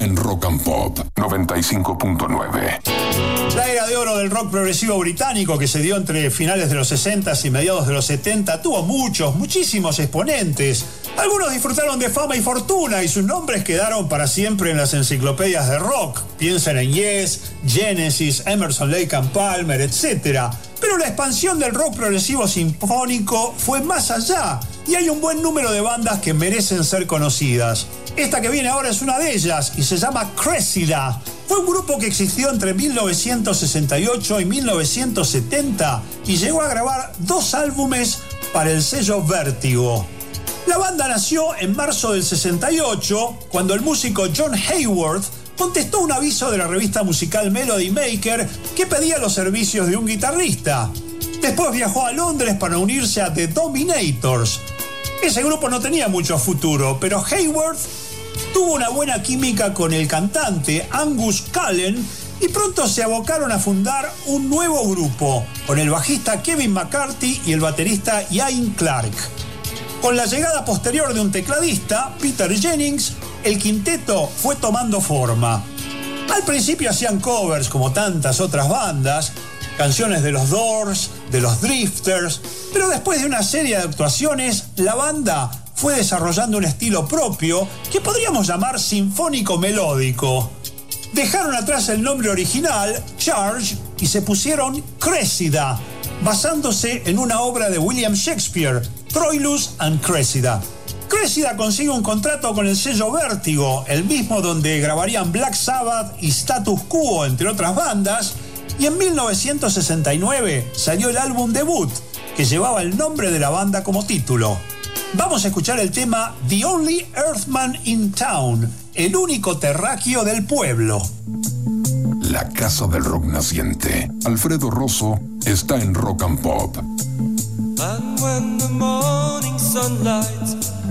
En Rock and Pop 95.9. La era de oro del rock progresivo británico que se dio entre finales de los 60 y mediados de los 70 tuvo muchos, muchísimos exponentes. Algunos disfrutaron de fama y fortuna y sus nombres quedaron para siempre en las enciclopedias de rock. Piensen en Yes, Genesis, Emerson Lake and Palmer, etc. Pero la expansión del rock progresivo sinfónico fue más allá y hay un buen número de bandas que merecen ser conocidas. Esta que viene ahora es una de ellas y se llama Cressida. Fue un grupo que existió entre 1968 y 1970 y llegó a grabar dos álbumes para el sello Vértigo. La banda nació en marzo del 68 cuando el músico John Hayworth contestó un aviso de la revista musical Melody Maker que pedía los servicios de un guitarrista. Después viajó a Londres para unirse a The Dominators. Ese grupo no tenía mucho futuro, pero Hayworth tuvo una buena química con el cantante Angus Cullen y pronto se abocaron a fundar un nuevo grupo con el bajista Kevin McCarthy y el baterista Ian Clark. Con la llegada posterior de un tecladista, Peter Jennings, el quinteto fue tomando forma. Al principio hacían covers como tantas otras bandas, canciones de los Doors, de los Drifters, pero después de una serie de actuaciones, la banda fue desarrollando un estilo propio que podríamos llamar sinfónico melódico. Dejaron atrás el nombre original, Charge, y se pusieron Cressida, basándose en una obra de William Shakespeare, Troilus and Cressida. Cressida consigue un contrato con el sello Vértigo, el mismo donde grabarían Black Sabbath y Status Quo, entre otras bandas, y en 1969 salió el álbum debut, que llevaba el nombre de la banda como título. Vamos a escuchar el tema The Only Earthman in Town, el único terráqueo del pueblo. La casa del rock naciente. Alfredo Rosso está en Rock and Pop. And when the morning sunlight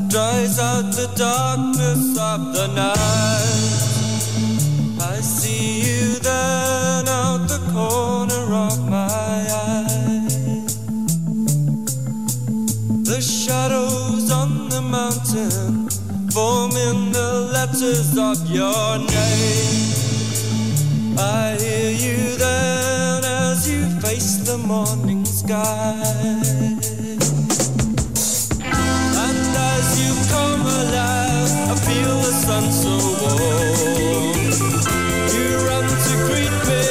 dries out the darkness of the night, I see you then out the corner of my the forming the letters of your name. I hear you then as you face the morning sky. And as you come alive, I feel the sun so warm. You run to greet me,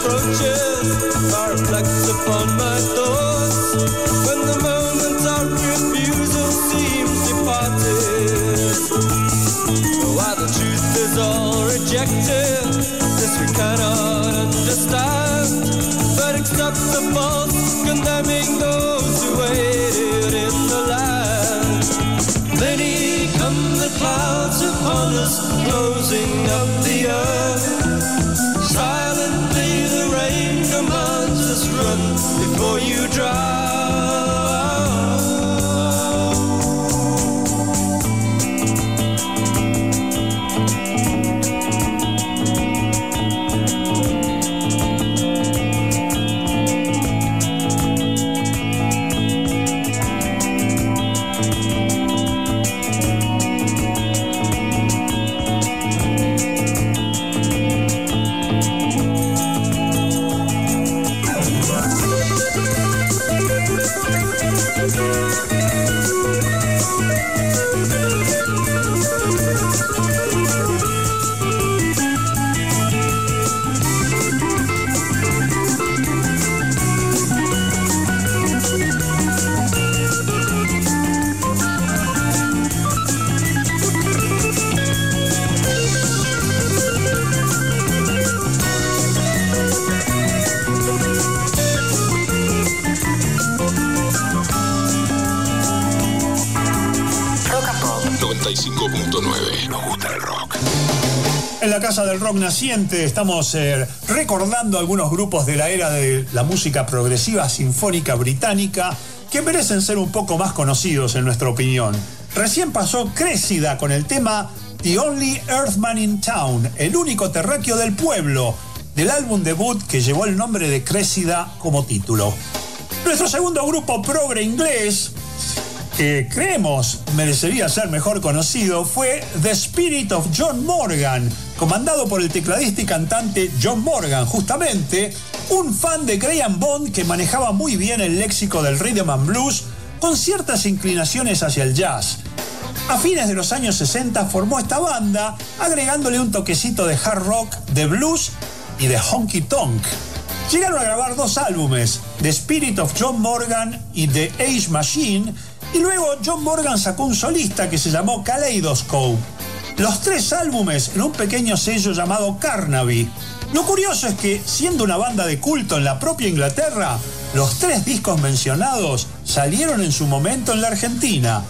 approaches, Naciente estamos eh, recordando algunos grupos de la era de la música progresiva sinfónica británica que merecen ser un poco más conocidos en nuestra opinión. Recién pasó Crécida con el tema The Only Earthman in Town, el único terráqueo del pueblo, del álbum debut que llevó el nombre de Crécida como título. Nuestro segundo grupo progre inglés, que creemos merecería ser mejor conocido, fue The Spirit of John Morgan, comandado por el tecladista y cantante John Morgan, justamente un fan de Graham Bond que manejaba muy bien el léxico del rhythm and blues con ciertas inclinaciones hacia el jazz. A fines de los años 60 formó esta banda, agregándole un toquecito de hard rock, de blues y de honky tonk. Llegaron a grabar dos álbumes, The Spirit of John Morgan y The Age Machine, y luego John Morgan sacó un solista que se llamó Kaleidoscope. Los tres álbumes en un pequeño sello llamado Carnaby. Lo curioso es que, siendo una banda de culto en la propia Inglaterra, los tres discos mencionados salieron en su momento en la Argentina.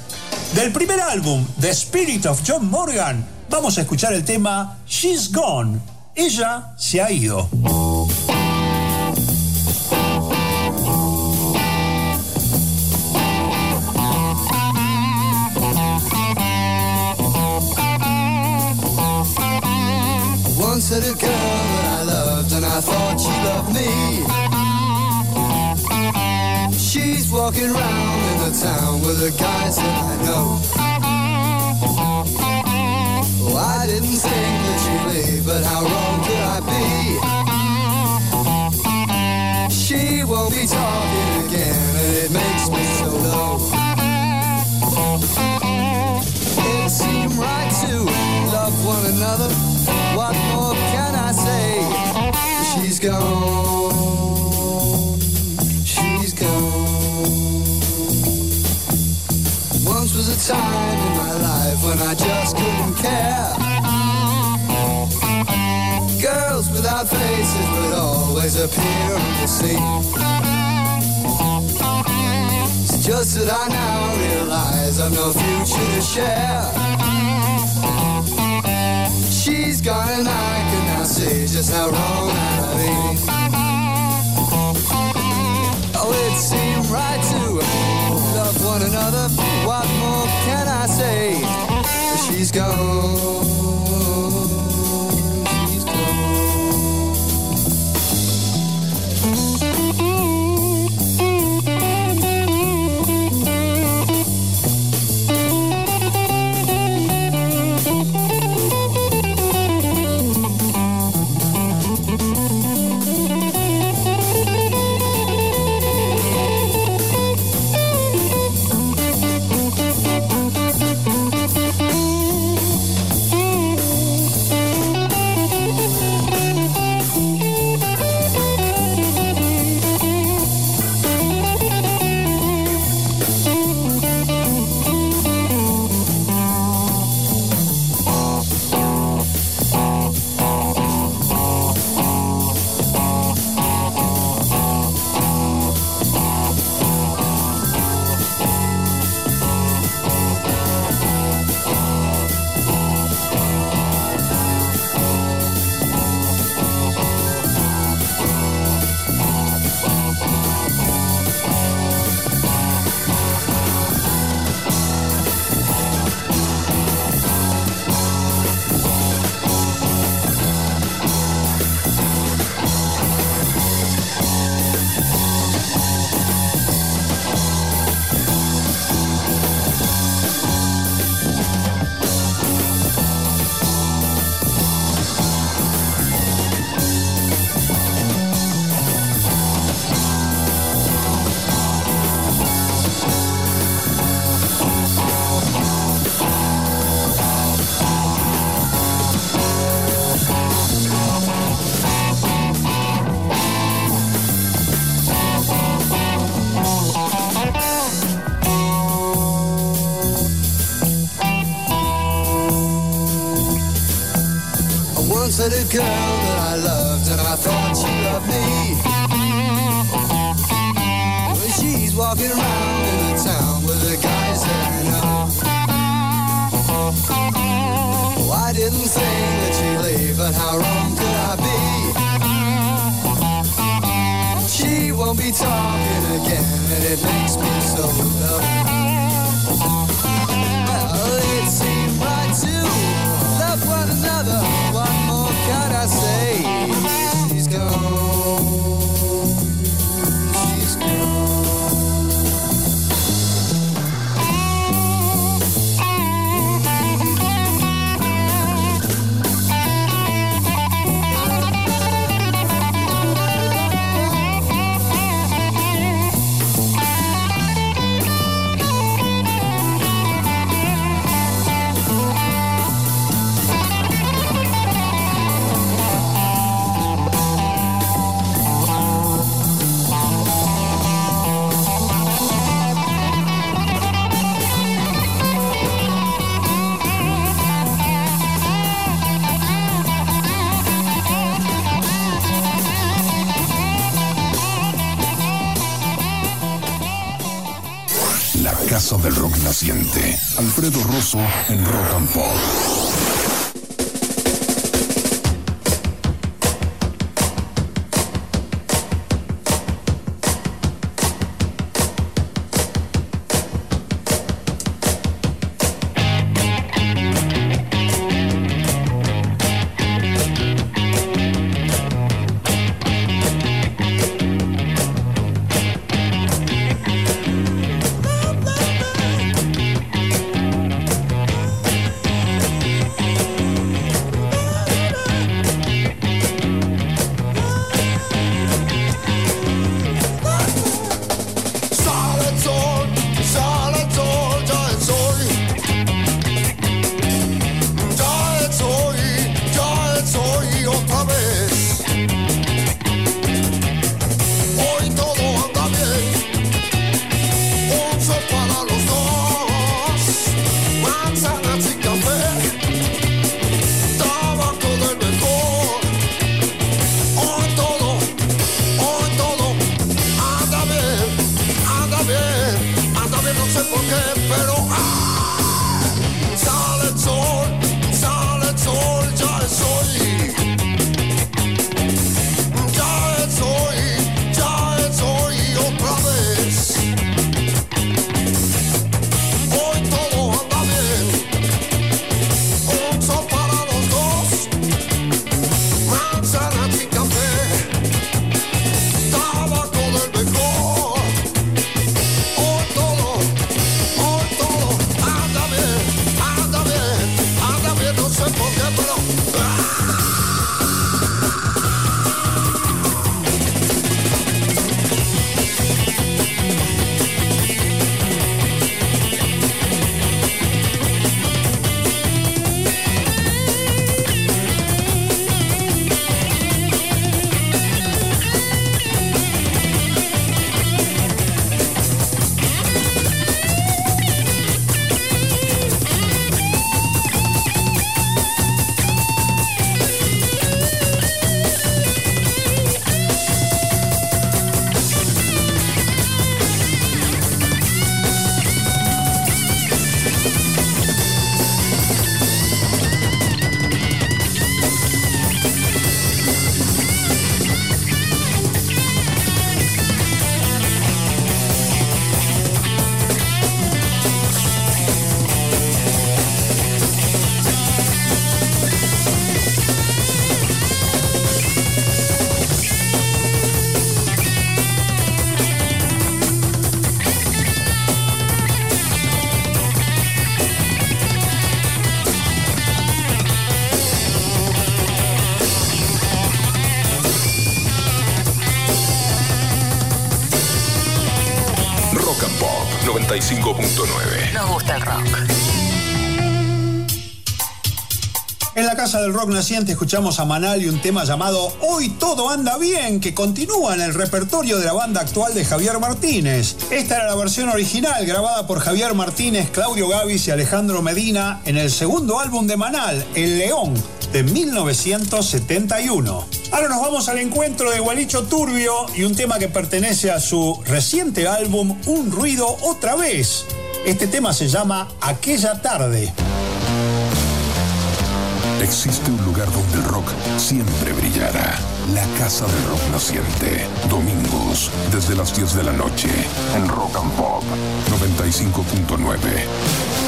Del primer álbum, The Spirit of John Morgan, vamos a escuchar el tema She's Gone. Ella se ha ido. Walking around in the town with the guys that I know. Oh, I didn't think that she'd leave, but how wrong could I be? She won't be talking again, and it makes me so low. It seemed right to love one another. What more can I say? She's gone. Always appear the scene. It's just that I now realize I've no future to share. She's gone and I can now see just how wrong I've been. Oh, it seemed right to love one another. What more can I say? She's gone. get around. Del rock naciente. Alfredo Rosso en Rock and Pop. Casa del Rock Naciente escuchamos a Manal y un tema llamado Hoy todo anda bien, que continúa en el repertorio de la banda actual de Javier Martínez. Esta era la versión original grabada por Javier Martínez, Claudio Gavis y Alejandro Medina en el segundo álbum de Manal, El León, de 1971. Ahora nos vamos al encuentro de Gualicho Turbio y un tema que pertenece a su reciente álbum Un ruido otra vez. Este tema se llama Aquella tarde. Existe un lugar donde el rock siempre brillará. la casa del rock naciente. Domingos, desde las 10 de la noche, en Rock and Pop 95.9.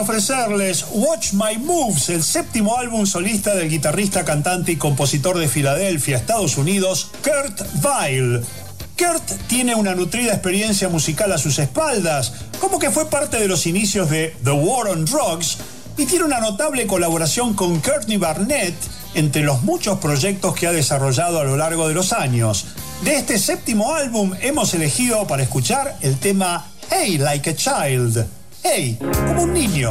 ofrecerles Watch My Moves, el séptimo álbum solista del guitarrista, cantante y compositor de Filadelfia, Estados Unidos, Kurt Weill. Kurt tiene una nutrida experiencia musical a sus espaldas, como que fue parte de los inicios de The War on Drugs, y tiene una notable colaboración con Courtney Barnett entre los muchos proyectos que ha desarrollado a lo largo de los años. De este séptimo álbum hemos elegido para escuchar el tema Hey Like a Child. Hey, como un niño.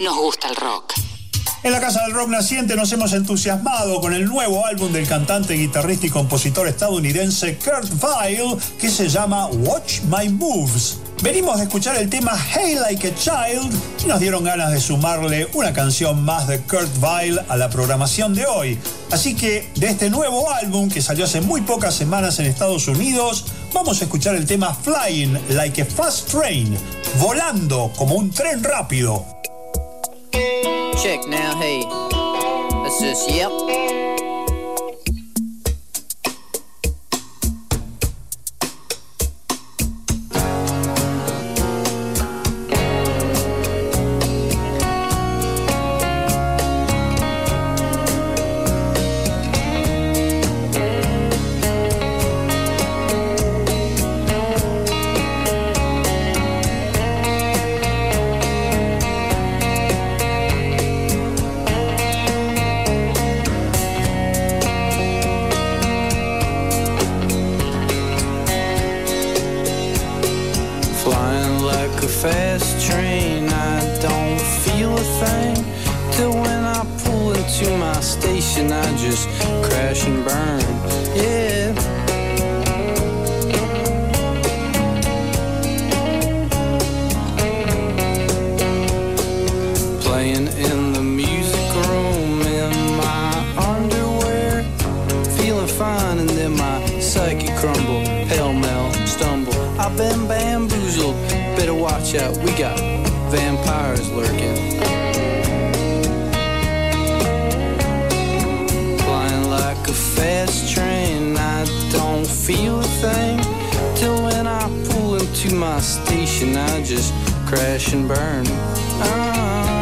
Nos gusta el rock. En la Casa del Rock Naciente nos hemos entusiasmado con el nuevo álbum del cantante, guitarrista y compositor estadounidense Kurt Vile, que se llama Watch My Moves. Venimos de escuchar el tema Hey Like a Child y nos dieron ganas de sumarle una canción más de Kurt Vile a la programación de hoy. Así que de este nuevo álbum que salió hace muy pocas semanas en Estados Unidos, vamos a escuchar el tema Flying Like a Fast Train volando como un tren rápido. Check now, hey. That's just, yep. Watch out, we got vampires lurking. Flying like a fast train, I don't feel a thing. Till when I pull into my station, I just crash and burn. Ah,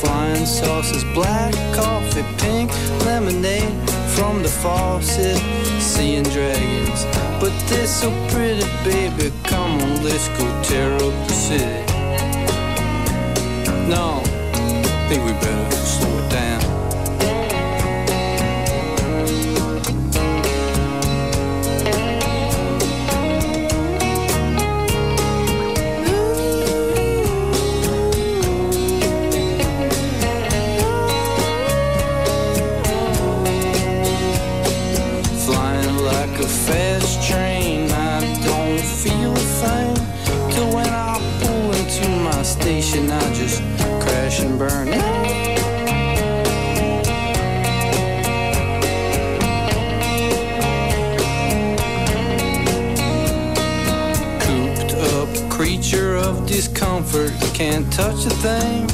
flying saucers, black coffee, pink lemonade from the faucet, seeing dragons. But they're so pretty, baby. Come on, let's go tear up the city. No, I think we better and burn. Cooped up creature of discomfort, can't touch a thing.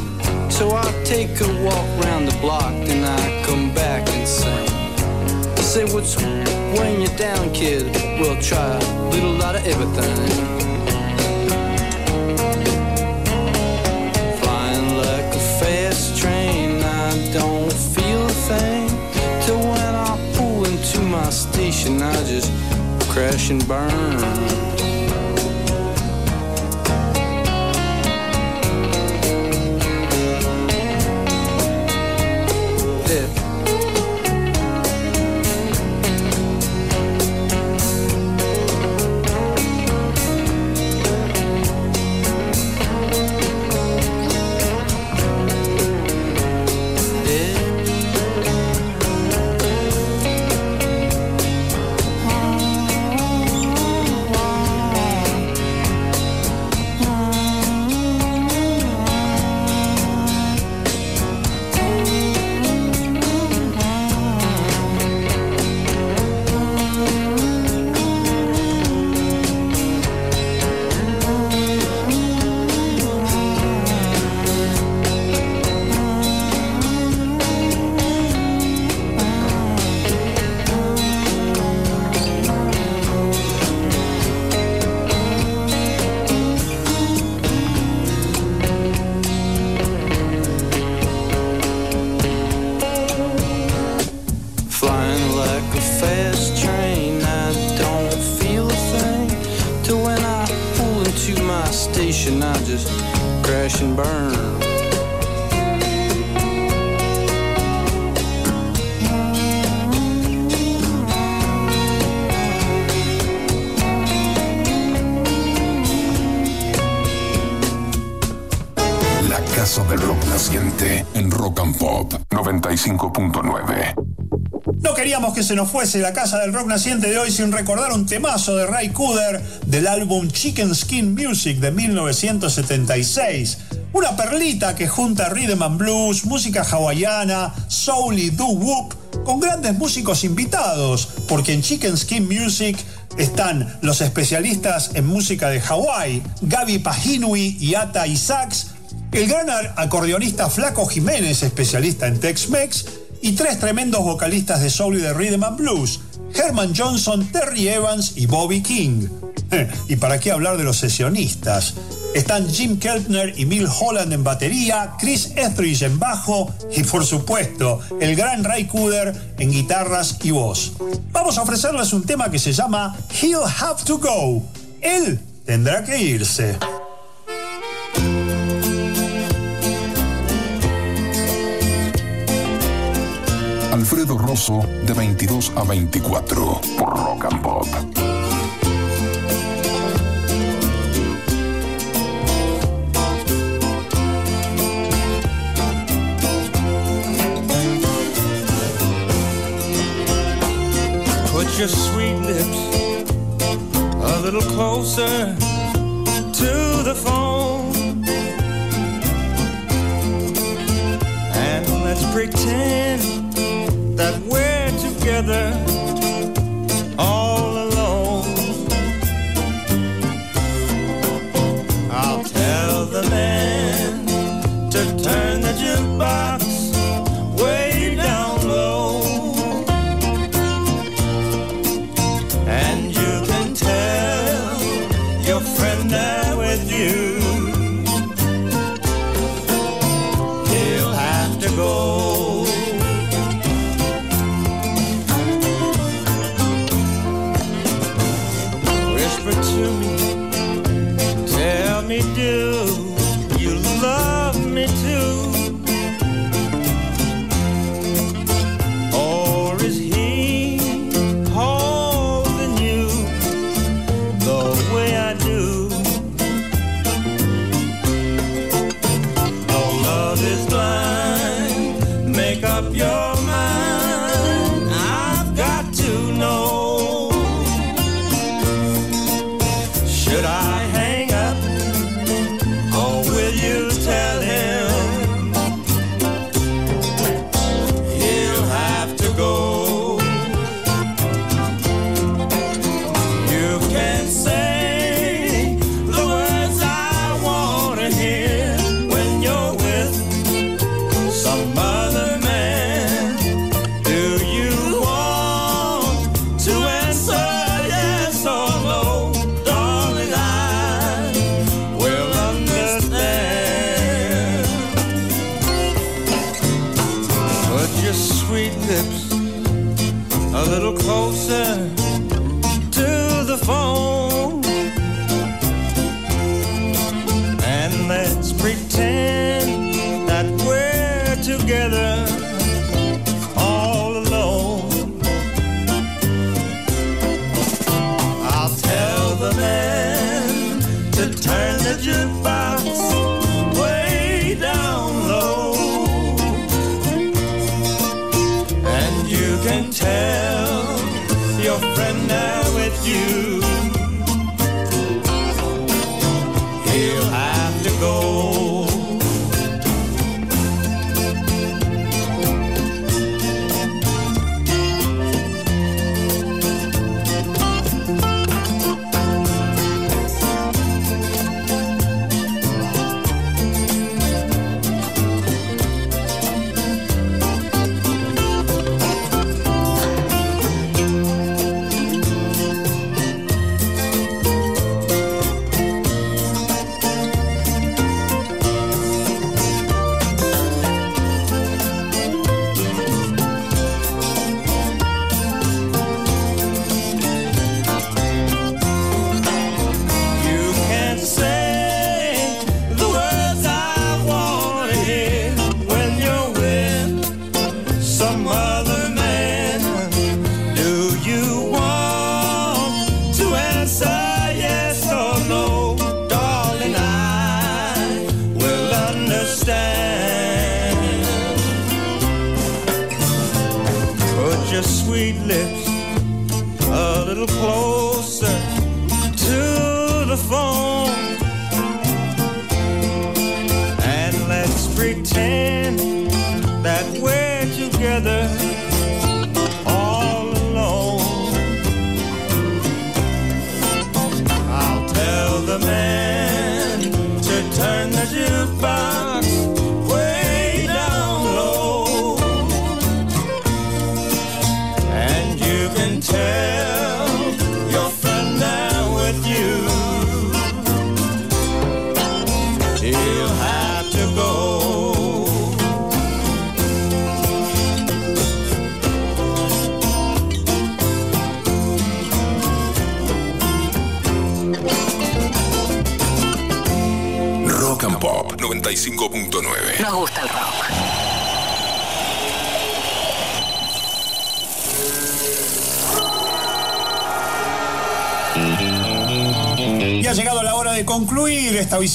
So I take a walk round the block, then I come back and sing. Say what's weighing you down, kid? We'll try a little lot of everything. Station, I just crash and burn. 95.9. No queríamos que se nos fuese la casa del rock naciente de hoy sin recordar un temazo de Ray Cooder del álbum Chicken Skin Music de 1976. Una perlita que junta rhythm and blues, música hawaiana, soul y doo-wop con grandes músicos invitados, porque en Chicken Skin Music están los especialistas en música de Hawái, Gaby Pahinui y Ata Isaacs, el gran acordeonista Flaco Jiménez, especialista en Tex-Mex, y tres tremendos vocalistas de soul y de rhythm and blues, Herman Johnson, Terry Evans y Bobby King. [laughs] ¿Y para qué hablar de los sesionistas? Están Jim Keltner y Bill Holland en batería, Chris Etheridge en bajo y por supuesto el gran Ray Cooder en guitarras y voz. Vamos a ofrecerles un tema que se llama He'll Have to Go. Él tendrá que irse. Alfredo Rosso de 22 a 24 por Rock and Pop. Put your sweet lips a little closer to the phone and let's pretend that we're together. All you.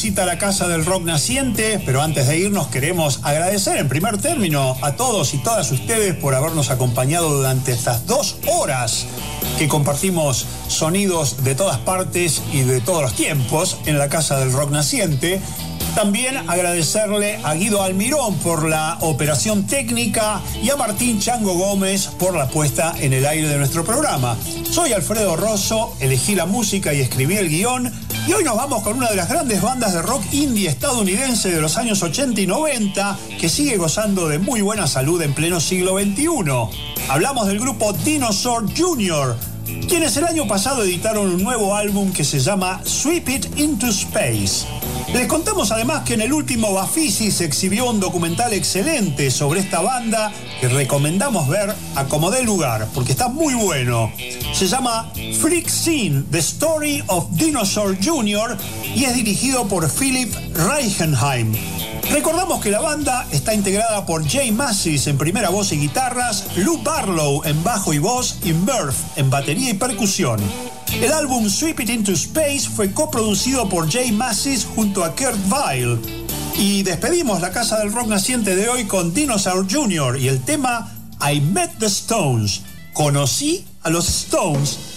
Visita a la Casa del Rock Naciente, pero antes de irnos queremos agradecer en primer término a todos y todas ustedes por habernos acompañado durante estas dos horas que compartimos sonidos de todas partes y de todos los tiempos en la Casa del Rock Naciente. También agradecerle a Guido Almirón por la operación técnica y a Martín Chango Gómez por la puesta en el aire de nuestro programa. Soy Alfredo Rosso, elegí la música y escribí el guion y hoy nos vamos con una de las grandes bandas de rock indie estadounidense de los años 80 y 90 que sigue gozando de muy buena salud en pleno siglo XXI. Hablamos del grupo Dinosaur Jr., quienes el año pasado editaron un nuevo álbum que se llama Sweep It Into Space. Les contamos además que en el último Bafisi se exhibió un documental excelente sobre esta banda que recomendamos ver a como dé lugar, porque está muy bueno. Se llama Freak Scene, The Story of Dinosaur Jr. y es dirigido por Philip Reichenheim. Recordamos que la banda está integrada por Jay Massis en primera voz y guitarras, Lou Barlow en bajo y voz y Murph en batería y percusión. El álbum Sweep It Into Space fue coproducido por Jay Massis junto a Kurt Vile. Y despedimos la casa del rock naciente de hoy con Dinosaur Jr. y el tema I Met the Stones. Conocí a los Stones